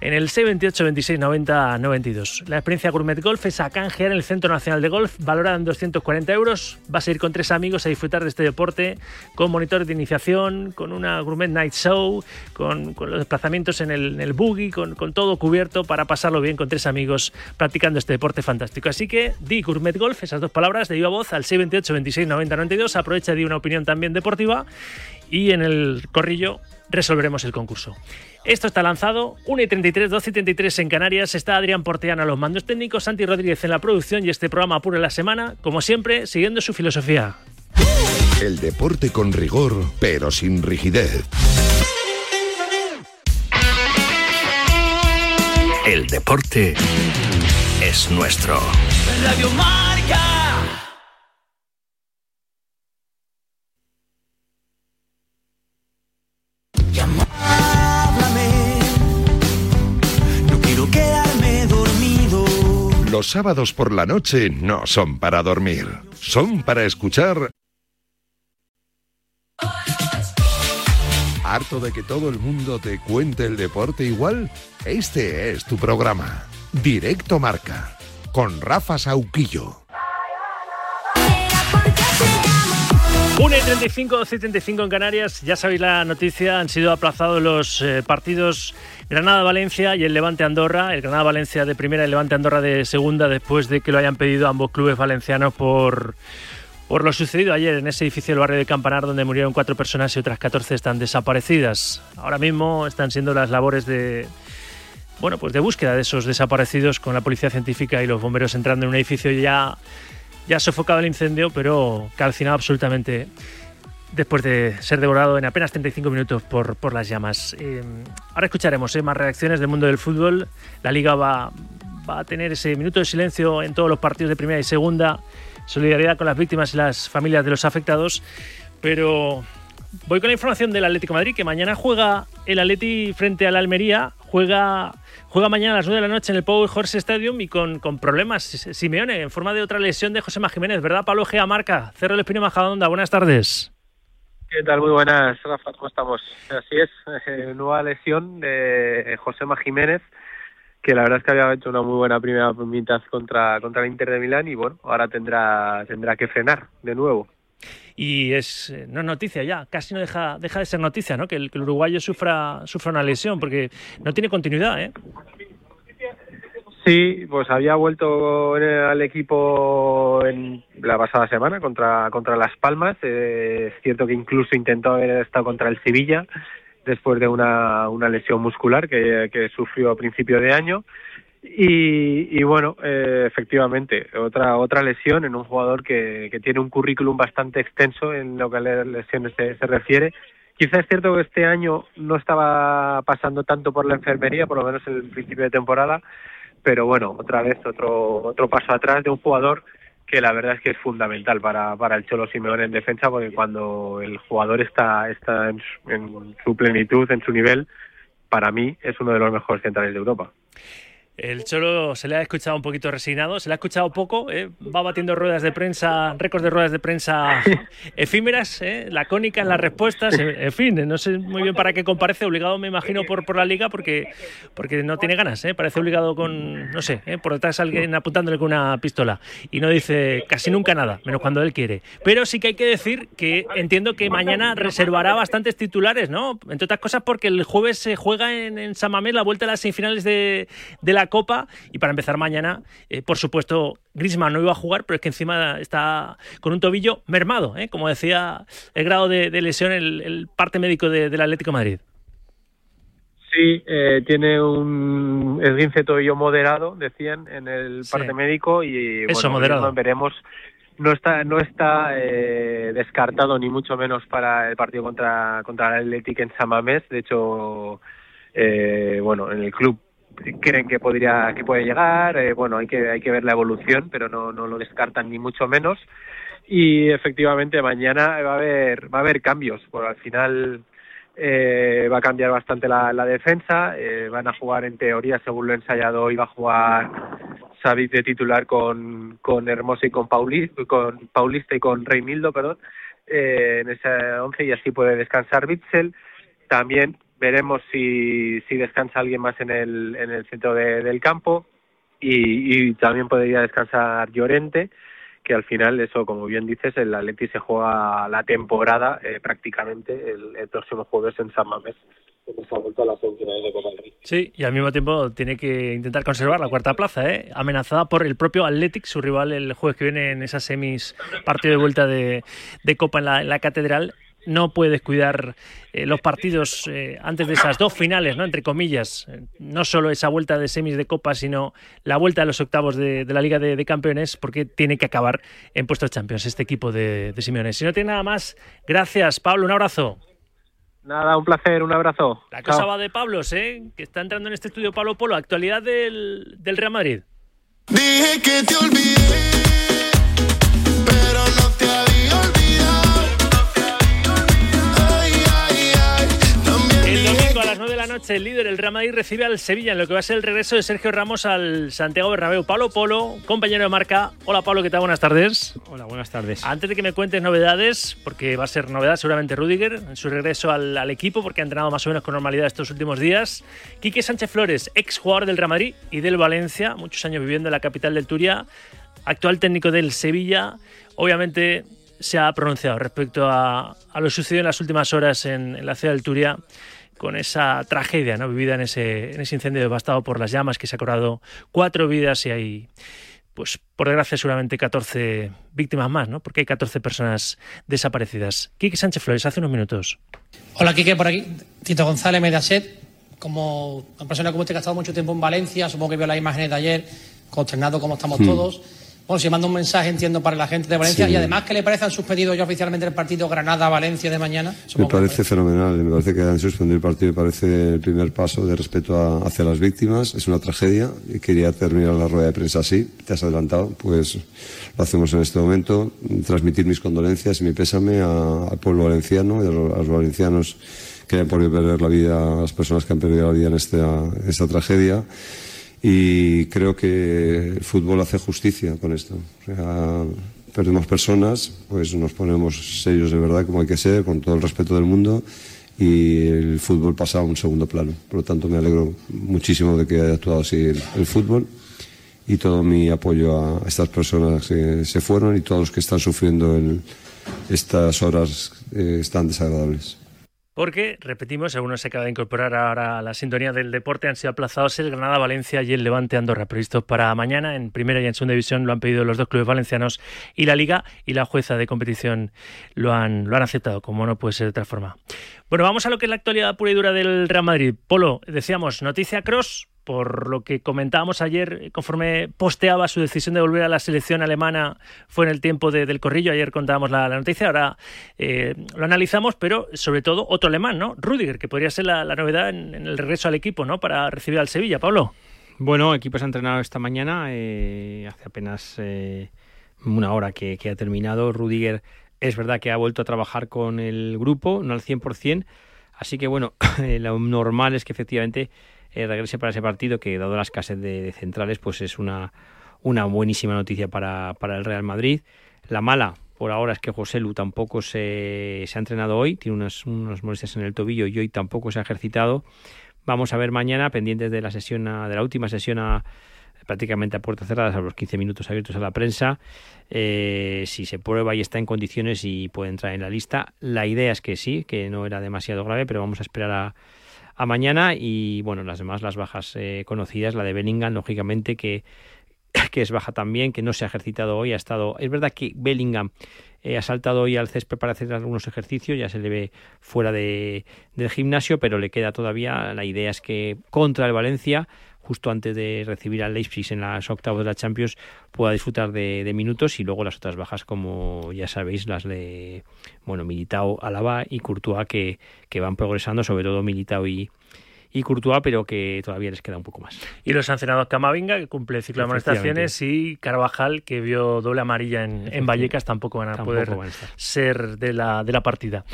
en el 628 26 90 92. La experiencia Gourmet Golf es a canjear en el Centro Nacional de Golf, valorada en 240 euros. Vas a ir con tres amigos a disfrutar de este deporte, con monitores de iniciación, con una Gourmet Night Show, con, los desplazamientos en el, en buggy, con, todo cubierto para pasarlo bien con tres amigos practicando este deporte fantástico. Así que di Gourmet Golf, esas dos palabras de viva voz al 628 26 90 92. Aprovecha di una opinión también deportiva y en el corrillo resolveremos el concurso. Esto está lanzado, 1 y 33, 12 y 33 en Canarias. Está Adrián Porteana a los mandos técnicos, Santi Rodríguez en la producción y este programa apura la semana, como siempre, siguiendo su filosofía. El deporte con rigor, pero sin rigidez. El deporte es nuestro. Radio Marca. Los sábados por la noche no son para dormir, son para escuchar... ¿Harto de que todo el mundo te cuente el deporte igual? Este es tu programa, Directo Marca, con Rafa Sauquillo. 1 y 35, 75 en Canarias. Ya sabéis la noticia, han sido aplazados los eh, partidos Granada-Valencia y el Levante-Andorra. El Granada-Valencia de primera y el Levante-Andorra de segunda después de que lo hayan pedido ambos clubes valencianos por, por lo sucedido ayer en ese edificio del barrio de Campanar donde murieron cuatro personas y otras 14 están desaparecidas. Ahora mismo están siendo las labores de... Bueno, pues de búsqueda de esos desaparecidos con la policía científica y los bomberos entrando en un edificio ya ya sofocado el incendio, pero calcinado absolutamente después de ser devorado en apenas 35 minutos por, por las llamas. Eh, ahora escucharemos eh, más reacciones del mundo del fútbol. La liga va, va a tener ese minuto de silencio en todos los partidos de primera y segunda. Solidaridad con las víctimas y las familias de los afectados. Pero voy con la información del Atlético Madrid, que mañana juega el Atleti frente al Almería. Juega, juega mañana a las 9 de la noche en el Pau Horse Stadium y con, problemas. Simeone, en forma de otra lesión de José Jiménez, ¿verdad, Pablo Gea Marca? Cerro el Espino Majadonda, buenas tardes. ¿Qué tal? Muy buenas, Rafa, ¿cómo estamos? Así es, eh, nueva lesión de José Jiménez, que la verdad es que había hecho una muy buena primera mitad contra, contra el Inter de Milán y bueno, ahora tendrá, tendrá que frenar de nuevo. Y es eh, no noticia ya, casi no deja, deja de ser noticia, ¿no? Que el, que el uruguayo sufra, sufra una lesión, porque no tiene continuidad, ¿eh? Sí, pues había vuelto al equipo en la pasada semana contra, contra Las Palmas. Eh, es cierto que incluso intentó haber estado contra el Sevilla después de una, una lesión muscular que sufrió a principio de año. Y, y bueno, eh, efectivamente, otra otra lesión en un jugador que, que tiene un currículum bastante extenso en lo que a lesiones se, se refiere. Quizá es cierto que este año no estaba pasando tanto por la enfermería, por lo menos en el principio de temporada, pero bueno, otra vez otro, otro paso atrás de un jugador que la verdad es que es fundamental para, para el Cholo Simeone en defensa, porque cuando el jugador está, está en, su, en su plenitud, en su nivel, para mí es uno de los mejores centrales de Europa. El Cholo se le ha escuchado un poquito resignado, se le ha escuchado poco, ¿eh? va batiendo ruedas de prensa, récords de ruedas de prensa efímeras, ¿eh? lacónicas las respuestas, en fin, no sé muy bien para qué comparece, obligado me imagino por, por la liga porque, porque no tiene ganas, ¿eh? parece obligado con, no sé, ¿eh? por detrás alguien apuntándole con una pistola y no dice casi nunca nada, menos cuando él quiere. Pero sí que hay que decir que entiendo que mañana reservará bastantes titulares, ¿no? Entre otras cosas porque el jueves se juega en, en San Mamés la vuelta a las semifinales de, de la Copa y para empezar mañana, eh, por supuesto, Griezmann no iba a jugar, pero es que encima está con un tobillo mermado, ¿eh? como decía el grado de, de lesión, el, el, parte médico de, del Atlético de Madrid. Sí, eh, tiene un esguince tobillo moderado, decían en el parte sí. médico y Eso, bueno, moderado. veremos no está no está eh, descartado ni mucho menos para el partido contra contra el Atlético en San Mamés. De hecho, eh, bueno, en el club creen que podría que puede llegar eh, bueno hay que hay que ver la evolución pero no no lo descartan ni mucho menos. Y efectivamente mañana va a haber va a haber cambios. Porque al final eh, va a cambiar bastante la, la defensa eh, van a jugar en teoría según lo ensayado hoy va a jugar Savic de titular con con Hermoso y con Paulista con Paulista y con Reinildo perdón eh, en ese once y así puede descansar Bitzel también veremos si, si descansa alguien más en el, en el centro de, del campo. Y, y, también podría descansar Llorente que al final eso como bien dices el Atleti se juega la temporada eh, prácticamente el, el, próximo jueves en San Mamés Sí, y al mismo tiempo tiene que intentar conservar la cuarta plaza, ¿eh? amenazada por el propio Athletic, su rival el jueves que viene en esas semis, partido de vuelta de, de Copa en la, en la Catedral no puede descuidar eh, los partidos eh, antes de esas dos finales, ¿no? entre comillas, no solo esa vuelta de semis de Copa, sino la vuelta a los octavos de, de la Liga de, de, Campeones, porque tiene que acabar en puestos Champions este equipo de, de Simeone. Si no tiene nada más, gracias Pablo, un abrazo. Nada, un placer, un abrazo. La cosa Chao. va de Pablos, ¿eh? que está entrando en este estudio Pablo Polo, actualidad del, del Real Madrid. Dije que te olvidé, noche, el líder, el Real Madrid, recibe al Sevilla en lo que va a ser el regreso de Sergio Ramos al Santiago Bernabéu. Pablo Polo, compañero de marca. Hola Pablo, ¿qué tal? Buenas tardes. Hola, buenas tardes. Antes de que me cuentes novedades, porque va a ser novedad seguramente Rudiger en su regreso al, al equipo, porque ha entrenado más o menos con normalidad estos últimos días. Quique Sánchez Flores, ex jugador del Real Madrid y del Valencia, muchos años viviendo en la capital del Turia, actual técnico del Sevilla. Obviamente se ha pronunciado respecto a, a lo sucedido en las últimas horas en, en la ciudad del Turia con esa tragedia ¿no? vivida en ese, en ese incendio devastado por las llamas que se ha cobrado cuatro vidas y hay, pues por desgracia, seguramente 14 víctimas más, ¿no? porque hay 14 personas desaparecidas. Quique Sánchez Flores, hace unos minutos. Hola, Quique, por aquí. Tito González, Mediaset. Como una persona como usted que ha estado mucho tiempo en Valencia, supongo que vio las imágenes de ayer, consternado como estamos hmm. todos. Bueno, si manda un mensaje, entiendo, para la gente de Valencia. Sí. Y además, ¿qué le parece? ¿Han suspendido ya oficialmente el partido Granada-Valencia de mañana? Me parece fenomenal, me parece que han suspendido el partido, me parece el primer paso de respeto a- hacia las víctimas, es una tragedia y quería terminar la rueda de prensa así, te has adelantado, pues lo hacemos en este momento, transmitir mis condolencias y mi pésame a- al pueblo valenciano y a los, a los valencianos que hayan podido perder la vida, a las personas que han perdido la vida en esta, en esta tragedia y creo que el fútbol hace justicia con esto. O sea, perdemos personas, pues nos ponemos serios de verdad como hay que ser, con todo el respeto del mundo y el fútbol pasa a un segundo plano. Por lo tanto, me alegro muchísimo de que haya actuado así el, fútbol y todo mi apoyo a estas personas que se fueron y todos los que están sufriendo en estas horas eh, tan desagradables. Porque, repetimos, según nos acaba de incorporar ahora a la sintonía del deporte, han sido aplazados el Granada-Valencia y el Levante-Andorra, previstos para mañana. En primera y en segunda división lo han pedido los dos clubes valencianos y la Liga y la jueza de competición lo han, lo han aceptado, como no puede ser de otra forma. Bueno, vamos a lo que es la actualidad pura y dura del Real Madrid. Polo, decíamos, noticia cross, por lo que comentábamos ayer, conforme posteaba su decisión de volver a la selección alemana, fue en el tiempo de- del corrillo. Ayer contábamos la, noticia, ahora eh, lo analizamos, pero sobre todo otro alemán, ¿no? Rudiger, que podría ser la, novedad en, el regreso al equipo, ¿no? Para recibir al Sevilla, Pablo. Bueno, el equipo se ha entrenado esta mañana, eh, hace apenas eh, una hora que, que ha terminado. Rudiger es verdad que ha vuelto a trabajar con el grupo, no al 100%, así que bueno, lo normal es que efectivamente eh, regrese para ese partido, que dado la escasez de, centrales, pues es una, una buenísima noticia para, para el Real Madrid. La mala, por ahora, es que José Lu tampoco se, se ha entrenado hoy, tiene unas, unas molestias en el tobillo y hoy tampoco se ha ejercitado. Vamos a ver mañana, pendientes de la sesión, a- de la última sesión prácticamente a puertas cerradas, a los 15 minutos abiertos a la prensa, eh, si se prueba y está en condiciones y puede entrar en la lista. La idea es que sí, que no era demasiado grave, pero vamos a esperar a, a mañana y bueno, las demás, las bajas eh, conocidas, la de Bellingham, lógicamente que que es baja también, que no se ha ejercitado hoy, ha estado... Es verdad que Bellingham eh, ha saltado hoy al césped para hacer algunos ejercicios, ya se le ve fuera de, del gimnasio, pero le queda todavía, la idea es que contra el Valencia, justo antes de recibir al Leipzig en las octavos de la Champions, pueda disfrutar de, de minutos y luego las otras bajas, como ya sabéis, las de, bueno, Militao, Alaba y Courtois, que, que van progresando, sobre todo Militao y, y Courtois, pero que todavía les queda un poco más. Y los sancionados Camavinga, que cumple el ciclo de amonestaciones, y Carvajal, que vio doble amarilla en, en Vallecas, tampoco van a Tampoco poder van a estar. ser de la, de la partida.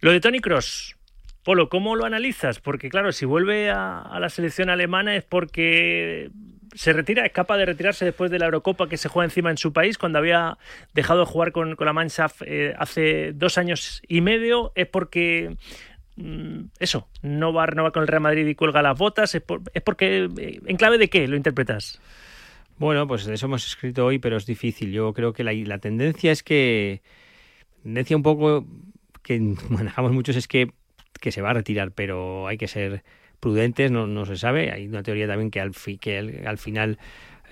Lo de Tony Cross. Polo, ¿cómo lo analizas? Porque claro, si vuelve a, la selección alemana es porque se retira, es capaz de retirarse después de la Eurocopa que se juega encima en su país, cuando había dejado de jugar con, la Mannschaft eh, hace dos años y medio, es porque mm, eso, no va a renovar con el Real Madrid y cuelga las botas, es porque, eh, ¿en clave de qué lo interpretas? Bueno, pues de eso hemos escrito hoy, pero es difícil. Yo creo que la, la tendencia es que, tendencia un poco que manejamos muchos es que, que se va a retirar, pero hay que ser prudentes, no, no se sabe. Hay una teoría también que al, fi- que al, al final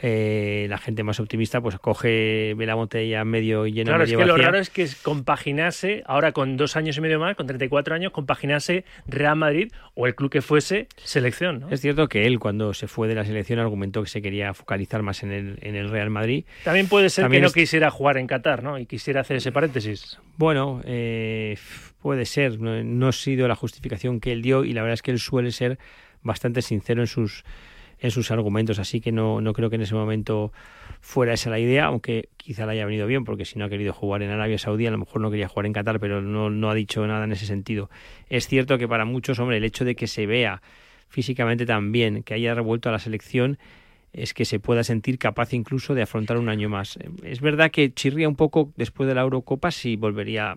eh, la gente más optimista pues coge, ve la botella medio llena, Claro, es que lo raro es que compaginase, ahora con dos años y medio más, con 34 años, compaginase Real Madrid o el club que fuese selección. ¿no? Es cierto que él, cuando se fue de la selección, argumentó que se quería focalizar más en el, en el Real Madrid. También puede ser También que no quisiera jugar en Qatar, ¿no? Y quisiera hacer ese paréntesis. Bueno, eh, puede ser. No, ha sido la justificación que él dio y la verdad es que él suele ser bastante sincero en sus en sus argumentos, así que no, no creo que en ese momento fuera esa la idea, aunque quizá le haya venido bien, porque si no ha querido jugar en Arabia Saudí, a lo mejor no quería jugar en Qatar, pero no, no ha dicho nada en ese sentido. Es cierto que para muchos, hombre, el hecho de que se vea físicamente tan bien, que haya revuelto a la selección, es que se pueda sentir capaz incluso de afrontar un año más. Es verdad que chirría un poco después de la Eurocopa si volvería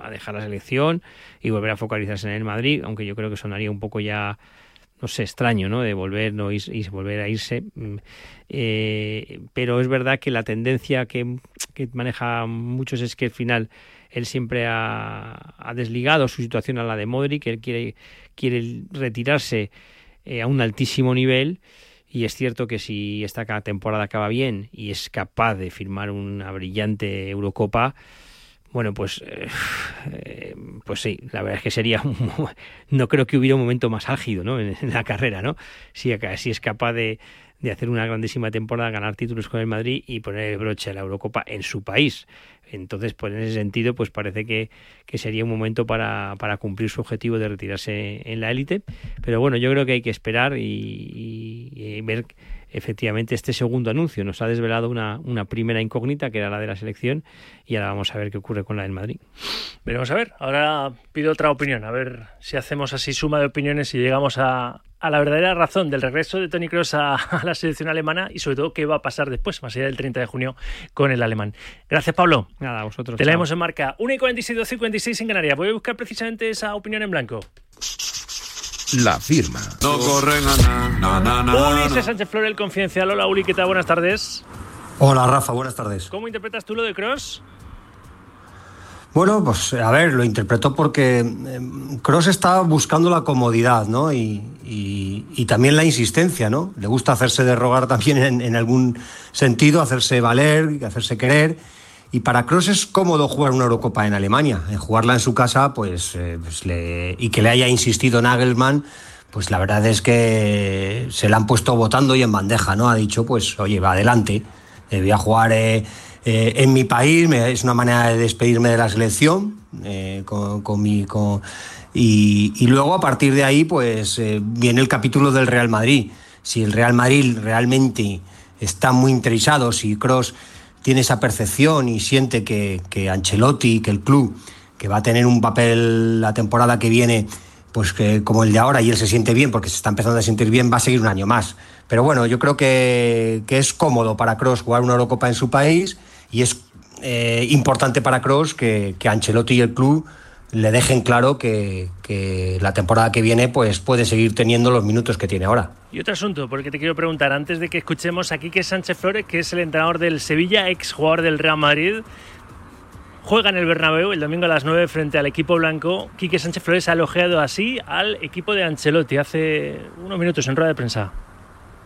a dejar la selección y volver a focalizarse en el Madrid, aunque yo creo que sonaría un poco ya no sé, extraño, ¿no? De volver, no ir, y volver a irse. Mm, eh, pero es verdad que la tendencia que, maneja muchos es que al final él siempre ha, desligado su situación a la de Modric, él quiere, quiere retirarse eh, a un altísimo nivel. Y es cierto que si esta temporada acaba bien y es capaz de firmar una brillante Eurocopa, bueno, pues, eh, pues sí, la verdad es que sería, no creo que hubiera un momento más álgido, ¿no? En, la carrera, ¿no? Si, si es capaz de, de hacer una grandísima temporada, ganar títulos con el Madrid y poner el broche a la Eurocopa en su país. Entonces, pues en ese sentido, pues parece que, sería un momento para, para, cumplir su objetivo de retirarse en la élite. Pero bueno, yo creo que hay que esperar y ver efectivamente este segundo anuncio. Nos ha desvelado una, una, primera incógnita, que era la de la selección, y ahora vamos a ver qué ocurre con la del Madrid. Veremos a ver. Ahora pido otra opinión, a ver si hacemos así suma de opiniones y llegamos a, a la verdadera razón del regreso de Tony Kroos a, a, la selección alemana y sobre todo qué va a pasar después, más allá del 30 de junio, con el alemán. Gracias, Pablo. Nada, a vosotros. Te leemos en marca 1 y 46, 2 y 56 en Canarias. Voy a buscar precisamente esa opinión en blanco. La firma. No corren a na, na, na, Ulises Sánchez Flor, el confidencial. Hola, Uli, ¿qué tal? Buenas tardes. Hola, Rafa, buenas tardes. ¿Cómo interpretas tú lo de Cross? Bueno, pues a ver, lo interpreto porque Cross está buscando la comodidad, ¿no? Y, y, y, también la insistencia, ¿no? Le gusta hacerse de rogar también en, en algún sentido, hacerse valer, hacerse querer. Y para Kroos es cómodo jugar una Eurocopa en Alemania. En jugarla en su casa, pues, eh, pues y que le haya insistido Nagelmann, pues la verdad es que se la han puesto votando y en bandeja, ¿no? Ha dicho, pues, oye, va adelante, eh, voy a jugar eh, eh, en mi país, es una manera de despedirme de la selección, eh, con, y, y, luego a partir de ahí, pues, eh, viene el capítulo del Real Madrid. Si el Real Madrid realmente está muy interesado, si Kroos tiene esa percepción y siente que, que Ancelotti, que el club, que va a tener un papel la temporada que viene, pues que como el de ahora, y él se siente bien porque se está empezando a sentir bien, va a seguir un año más. Pero bueno, yo creo que, que es cómodo para Kroos jugar una Eurocopa en su país y es eh, importante para Kroos que, que Ancelotti y el club le dejen claro que, que, la temporada que viene pues puede seguir teniendo los minutos que tiene ahora. Y otro asunto, porque te quiero preguntar, antes de que escuchemos aquí que Sánchez Flores, que es el entrenador del Sevilla, ex jugador del Real Madrid, juega en el Bernabéu el domingo a las 9 frente al equipo blanco. Quique Sánchez Flores ha elogiado así al equipo de Ancelotti hace unos minutos en rueda de prensa.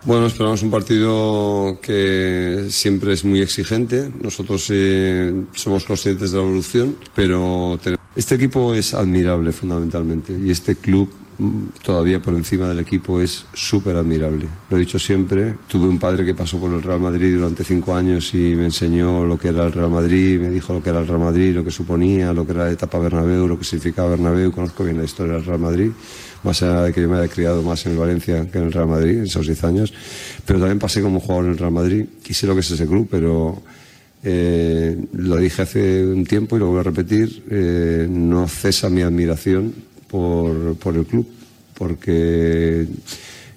Bueno, esperamos un partido que siempre es muy exigente. Nosotros eh, somos conscientes de la evolución, pero tenemos este equipo es admirable fundamentalmente y este club todavía por encima del equipo es súper admirable. Lo he dicho siempre, tuve un padre que pasó por el Real Madrid durante cinco años y me enseñó lo que era el Real Madrid, me dijo lo que era el Real Madrid, lo que suponía, lo que era la etapa Bernabéu, lo que significaba Bernabéu, conozco bien la historia del Real Madrid, más allá de que yo me haya criado más en el Valencia que en el Real Madrid, en esos diez años, pero también pasé como jugador en el Real Madrid sé lo que es ese club, pero eh, lo dije hace un tiempo y lo voy a repetir, eh, no cesa mi admiración por, por, el club, porque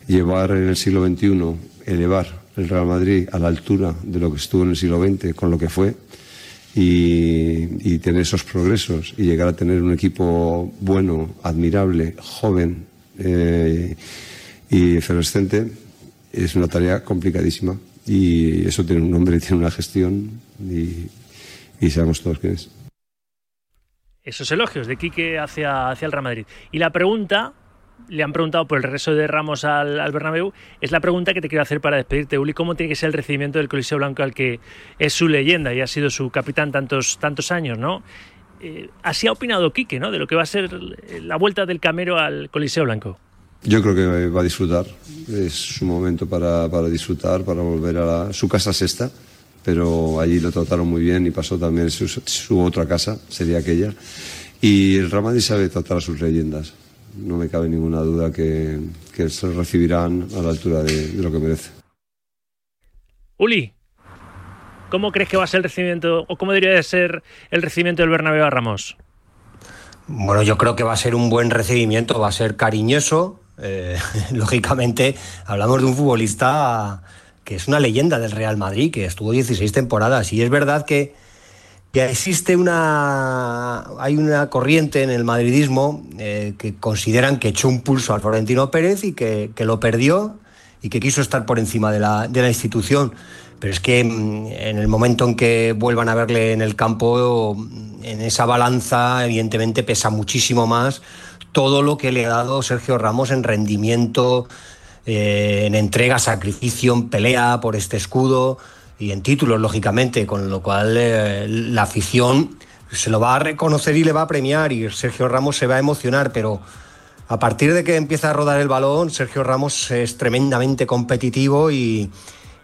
llevar en el siglo XXI, elevar el Real Madrid a la altura de lo que estuvo en el siglo XX, con lo que fue, y, y tener esos progresos y llegar a tener un equipo bueno, admirable, joven eh, y efervescente, es una tarea complicadísima y eso tiene un nombre, tiene una gestión y, y sabemos todos quién es. Esos elogios de Quique hacia, hacia el Real Madrid. Y la pregunta, le han preguntado por el regreso de Ramos al, al, Bernabéu, es la pregunta que te quiero hacer para despedirte, Uli. ¿Cómo tiene que ser el recibimiento del Coliseo Blanco al que es su leyenda y ha sido su capitán tantos, tantos años, ¿no? Eh, así ha opinado Quique, ¿no? De lo que va a ser la vuelta del Camero al Coliseo Blanco. Yo creo que va a disfrutar. Es su momento para, para disfrutar, para volver a la, su casa sexta pero allí lo trataron muy bien y pasó también su, su otra casa, sería aquella. Y el Real Madrid sabe tratar a sus leyendas. No me cabe ninguna duda que, que se recibirán a la altura de, de lo que merece. Uli, ¿cómo crees que va a ser el recibimiento o cómo debería de ser el recibimiento del Bernabéu a Ramos? Bueno, yo creo que va a ser un buen recibimiento, va a ser cariñoso. Eh, lógicamente, hablamos de un futbolista que es una leyenda del Real Madrid, que estuvo 16 temporadas. Y es verdad que, que existe una. hay una corriente en el madridismo eh, que consideran que echó un pulso al Florentino Pérez y que, que lo perdió y que quiso estar por encima de la, de la institución. Pero es que en el momento en que vuelvan a verle en el campo, en esa balanza, evidentemente pesa muchísimo más todo lo que le ha dado Sergio Ramos en rendimiento, eh, en entrega, sacrificio, en pelea por este escudo y en títulos, lógicamente, con lo cual eh, la afición se lo va a reconocer y le va a premiar y Sergio Ramos se va a emocionar, pero a partir de que empieza a rodar el balón, Sergio Ramos es tremendamente competitivo y,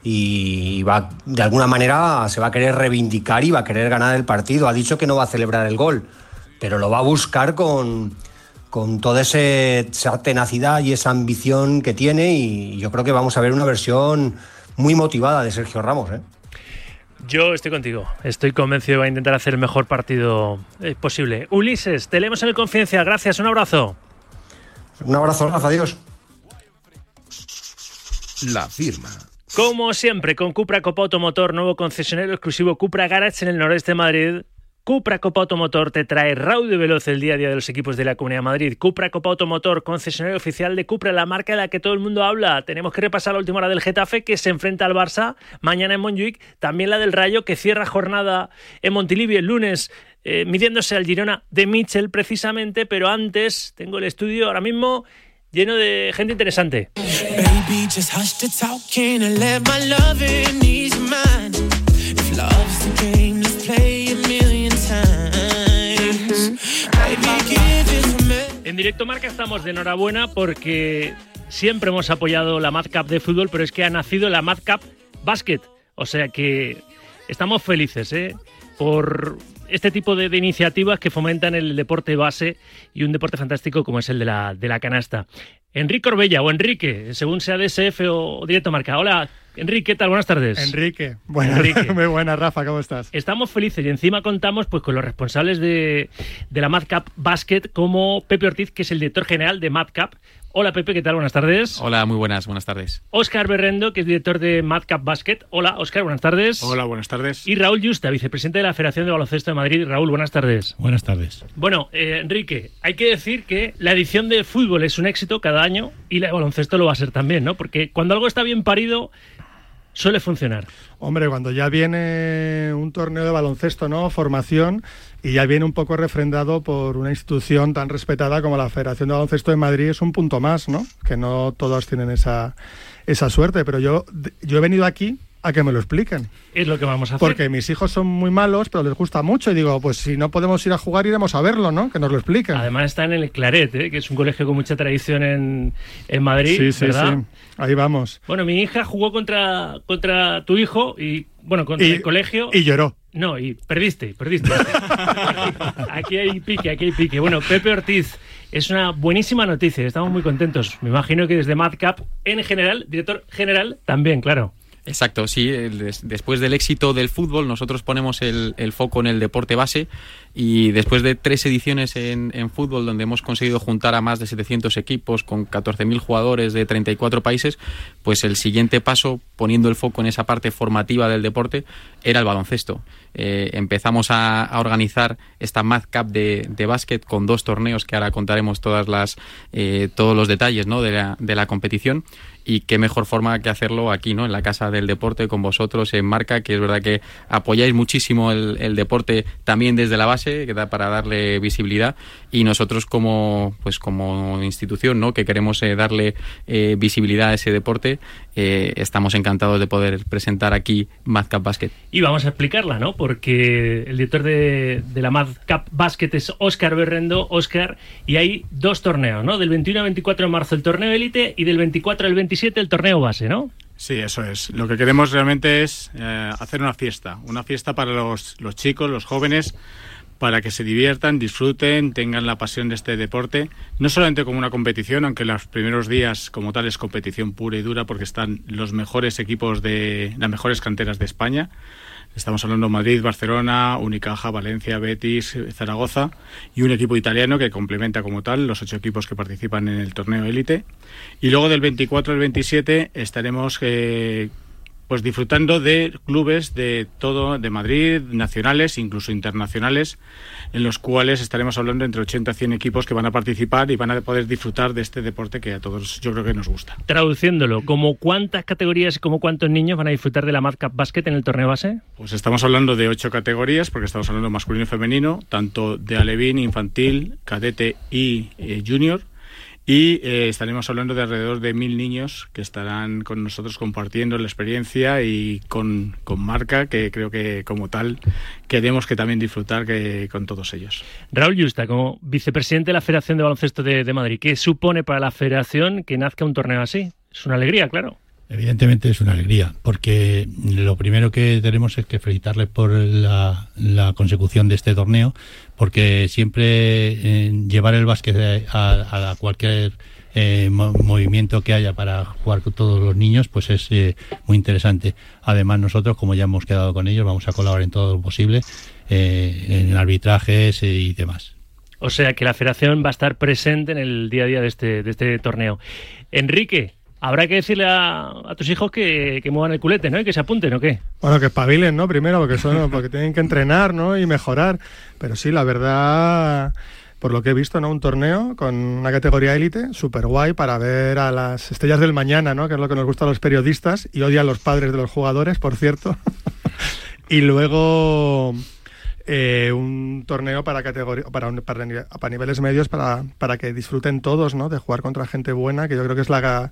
y va, de alguna manera se va a querer reivindicar y va a querer ganar el partido. Ha dicho que no va a celebrar el gol, pero lo va a buscar con, con toda ese- esa tenacidad y esa ambición que tiene y yo creo que vamos a ver una versión muy motivada de Sergio Ramos. ¿eh? Yo estoy contigo. Estoy convencido que va a intentar hacer el mejor partido eh, posible. Ulises, te leemos en el Confidencial. Gracias, un abrazo. Un abrazo, Rafa, adiós. La firma. Como siempre, con Cupra Copa Automotor, nuevo concesionario exclusivo Cupra Garage en el noroeste de Madrid. Cupra Copa Automotor te trae raudo veloz el día a día de los equipos de la Comunidad de Madrid. Cupra Copa Automotor, concesionario oficial de Cupra, la marca de la que todo el mundo habla. Tenemos que repasar la última hora del Getafe que se enfrenta al Barça mañana en Montjuic. También la del Rayo que cierra jornada en Montilivi el lunes. eh, midiéndose al Girona de Mitchell precisamente, pero antes tengo el estudio ahora mismo lleno de gente interesante. Baby, En directo marca estamos de enhorabuena porque siempre hemos apoyado la Mad Cup de fútbol, pero es que ha nacido la Mad Cup Basket. O sea que estamos felices ¿eh? por este tipo de, de iniciativas que fomentan el deporte base y un deporte fantástico como es el de la, de la canasta. Enrique Orbella o Enrique, según sea DSF o directo marca. Hola, Enrique, ¿qué tal? Buenas tardes. Enrique, buenas, Enrique. muy buenas, Rafa, ¿cómo estás? Estamos felices y encima contamos pues con los responsables de, de la Madcap Basket como Pepe Ortiz, que es el director general de Madcap. Hola Pepe, ¿qué tal? Buenas tardes. Hola, muy buenas, buenas tardes. Óscar Berrendo, que es director de Madcap Basket. Hola Óscar, buenas tardes. Hola, buenas tardes. Y Raúl Justa, vicepresidente de la Federación de Baloncesto de Madrid. Raúl, buenas tardes. Buenas tardes. Bueno, eh, Enrique, hay que decir que la edición de fútbol es un éxito cada año y la de baloncesto lo va a ser también, ¿no? Porque cuando algo está bien parido, suele funcionar. Hombre, cuando ya viene un torneo de baloncesto, ¿no? Formación, y ya viene un poco refrendado por una institución tan respetada como la Federación de Baloncesto de Madrid, es un punto más, ¿no? Que no todos tienen esa, esa suerte, pero yo, yo he venido aquí a que me lo expliquen. Es lo que vamos a hacer. Porque mis hijos son muy malos, pero les gusta mucho. Y digo, pues si no podemos ir a jugar, iremos a verlo, ¿no? Que nos lo expliquen. Además está en el Claret, ¿eh? que es un colegio con mucha tradición en, en Madrid, sí, sí, ¿verdad? sí. Ahí vamos. Bueno, mi hija jugó contra, contra tu hijo y, bueno, contra Y- el colegio. y lloró. No, y perdiste, perdiste. aquí hay pique, aquí hay pique. Bueno, Pepe Ortiz, es una buenísima noticia, estamos muy contentos. Me imagino que desde Madcap, en general, director general, también, claro. Exacto, sí. después del éxito del fútbol, nosotros ponemos el, el foco en el deporte base y después de tres ediciones en, en fútbol, donde hemos conseguido juntar a más de 700 equipos con 14.000 jugadores de 34 países, pues el siguiente paso, poniendo el foco en esa parte formativa del deporte, era el baloncesto. Eh, empezamos a, a organizar esta Mad Cup de, de básquet con dos torneos que ahora contaremos todas las, eh, todos los detalles ¿no? de, la, de la competición y qué mejor forma que hacerlo aquí, ¿no? En la Casa del Deporte con vosotros en Marca, que es verdad que apoyáis muchísimo el, el deporte también desde la base, que da para darle visibilidad y nosotros como pues como institución, ¿no? Que queremos eh, darle eh, visibilidad a ese deporte, eh, estamos encantados de poder presentar aquí Mad Cup Basket. Y vamos a explicarla, ¿no? Porque el director de, de la Mad Cup Basket es Óscar Berrendo, Óscar, y hay dos torneos, ¿no? Del 21 al 24 de marzo el torneo élite y del 24 al 27 el torneo base, ¿no? Sí, eso es. Lo que queremos realmente es eh, hacer una fiesta, una fiesta para los, los chicos, los jóvenes, para que se diviertan, disfruten, tengan la pasión de este deporte, no solamente como una competición, aunque los primeros días como tal es competición pura y dura porque están los mejores equipos de las mejores canteras de España. Estamos hablando de Madrid, Barcelona, Unicaja, Valencia, Betis, Zaragoza y un equipo italiano que complementa como tal los ocho equipos que participan en el torneo élite. Y luego del 24 al 27 estaremos eh, pues disfrutando de clubes de todo, de Madrid, nacionales, incluso internacionales, en los cuales estaremos hablando entre 80 y 100 equipos que van a participar y van a poder disfrutar de este deporte que a todos yo creo que nos gusta. Traduciéndolo, ¿como cuántas categorías y como cuántos niños van a disfrutar de la Mad Cup Basket en el torneo base? Pues estamos hablando de ocho categorías, porque estamos hablando masculino y femenino, tanto de alevín, infantil, cadete y eh, junior. Y eh, estaremos hablando de alrededor de mil niños que estarán con nosotros compartiendo la experiencia y con, con marca, que creo que como tal queremos que también disfrutar que, con todos ellos. Raúl Justa, como vicepresidente de la Federación de Baloncesto de, de Madrid, ¿qué supone para la federación que nazca un torneo así? Es una alegría, claro. Evidentemente es una alegría, porque lo primero que tenemos es que felicitarles por la, la consecución de este torneo, porque siempre eh, llevar el básquet a, a cualquier eh, mo- movimiento que haya para jugar con todos los niños, pues es eh, muy interesante. Además nosotros, como ya hemos quedado con ellos, vamos a colaborar en todo lo posible, eh, en arbitrajes y demás. O sea que la federación va a estar presente en el día a día de este, de este torneo. Enrique, habrá que decirle a, a tus hijos que, muevan el culete, ¿no? Y que se apunten, ¿o qué? Bueno, que espabilen, ¿no? Primero, porque son, porque tienen que entrenar, ¿no? Y mejorar. Pero sí, la verdad, por lo que he visto, ¿no? Un torneo con una categoría élite, súper guay para ver a las estrellas del mañana, ¿no? Que es lo que nos gusta a los periodistas y odian los padres de los jugadores, por cierto. y luego eh, un torneo para categoría para, para, para niveles medios para, para que disfruten todos, ¿no? De jugar contra gente buena, que yo creo que es la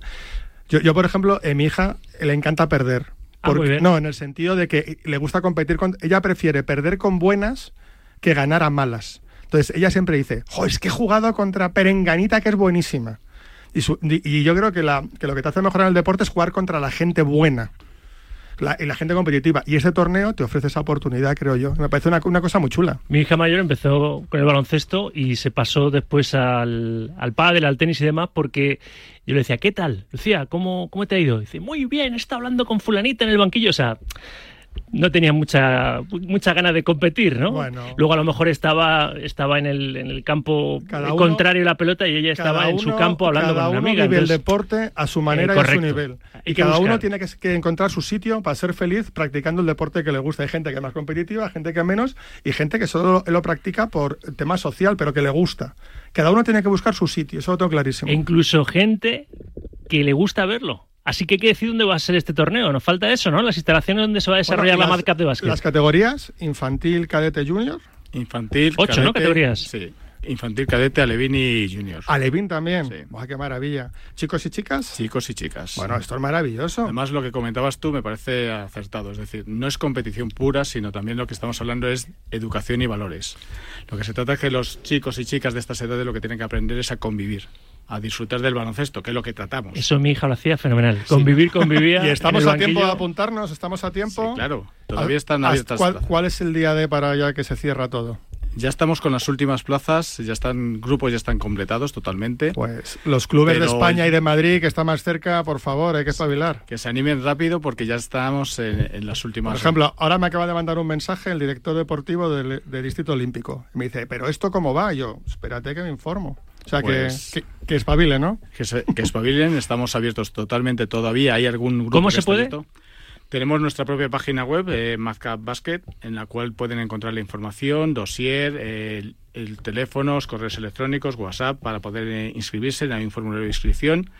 yo, yo por ejemplo, a mi hija le encanta perder. Ah, Porque- no, en el sentido de que le gusta competir con ella prefiere perder con buenas que ganar a malas. Entonces, ella siempre dice, "Jo, es que he jugado contra Perenganita que es buenísima." Y, su- y- y yo creo que, la, que lo que te hace mejorar en el deporte es jugar contra la gente buena. La, y la gente competitiva. Y este torneo te ofrece esa oportunidad, creo yo. Me parece una, una cosa muy chula. Mi hija mayor empezó con el baloncesto y se pasó después al, al pádel, al tenis y demás, porque yo le decía, ¿qué tal? Lucía, ¿cómo, cómo te ha ido? dice, muy bien, estado hablando con fulanita en el banquillo. O sea, no tenía mucha mucha ganas de competir, ¿no? Bueno. Luego a lo mejor estaba, estaba en, el, en el campo uno- contrario a la pelota y ella estaba en su campo hablando con una uno amiga. vive el deporte a su manera Eh, y a su nivel. Hay Y cada uno tiene que, que encontrar su sitio para ser feliz practicando el deporte que le gusta. Hay gente que es más competitiva, gente que menos, y gente que solo lo practica por tema social, pero que le gusta. Cada uno tiene que buscar su sitio, eso lo tengo clarísimo. E incluso gente que le gusta verlo. Así que hay que decir dónde va a ser este torneo. Nos falta eso, ¿no? Las instalaciones donde se va a desarrollar Bueno, la las- Mad Cup de básquet. Las categorías, infantil, cadete, junior. Infantil, Ocho, ¿no? cadete, Categorías. Sí. Infantil, cadete, alevín y junior. Alevín también. Buah, qué maravilla. ¿Chicos y chicas? Chicos y chicas. Bueno, esto es maravilloso. Además, lo que comentabas tú me parece acertado. Es decir, no es competición pura, sino también lo que estamos hablando es educación y valores. Lo que se trata es que los chicos y chicas de estas edades lo que tienen que aprender es a convivir, a disfrutar del baloncesto, que es lo que tratamos. Eso mi hija lo hacía fenomenal. Convivir, convivía. Y estamos a tiempo de apuntarnos, estamos a tiempo. Sí, claro. Todavía están ¿Hasta abiertas ¿Cuál, cuál es el día de para ya que se cierra todo? Ya estamos con las últimas plazas, ya están grupos ya están completados totalmente. Pues los clubes de España y de Madrid, que está más cerca, por favor, hay que espabilar. Que se animen rápido porque ya estamos en, en las últimas. Por ejemplo, ahora me acaba de mandar un mensaje el director deportivo del, del Distrito Olímpico. Y me dice, ¿pero esto cómo va? Y yo, espérate que me informo. O sea, Pues- que, que, que espabile, ¿no? que, se- que espabilen, estamos abiertos totalmente todavía. Hay algún grupo ¿Cómo que se está puede? abierto. Tenemos nuestra propia página web, eh, Madcap Basket, en la cual pueden encontrar la información, dossier, eh, el, el teléfonos, correos electrónicos, WhatsApp, para poder eh, inscribirse. Hay un formulario de inscripción.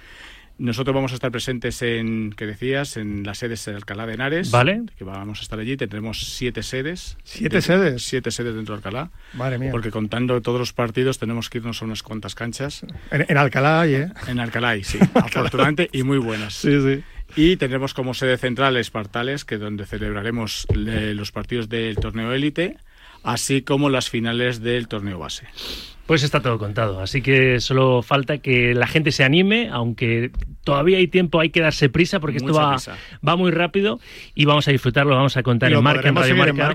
Nosotros vamos a estar presentes en, que decías, en las sedes de Alcalá de Henares. Vale. Que vamos a estar allí. Tendremos siete sedes. ¿Siete sedes? Siete sedes dentro de Alcalá. Madre mía. Porque contando todos los partidos tenemos que irnos a unas cuantas canchas. En, en Alcalá hay, ¿eh? En Alcalá, hay, sí, afortunadamente, y muy buenas. Sí, sí. Y tendremos como sede central Espartales, que es donde celebraremos eh, los partidos del torneo élite, así como las finales del torneo base. Pues está todo contado. Así que solo falta que la gente se anime, aunque todavía hay tiempo, hay que darse prisa porque esto va, prisa. va muy rápido y vamos a disfrutarlo, vamos a contar en Marca, en Radio Marca.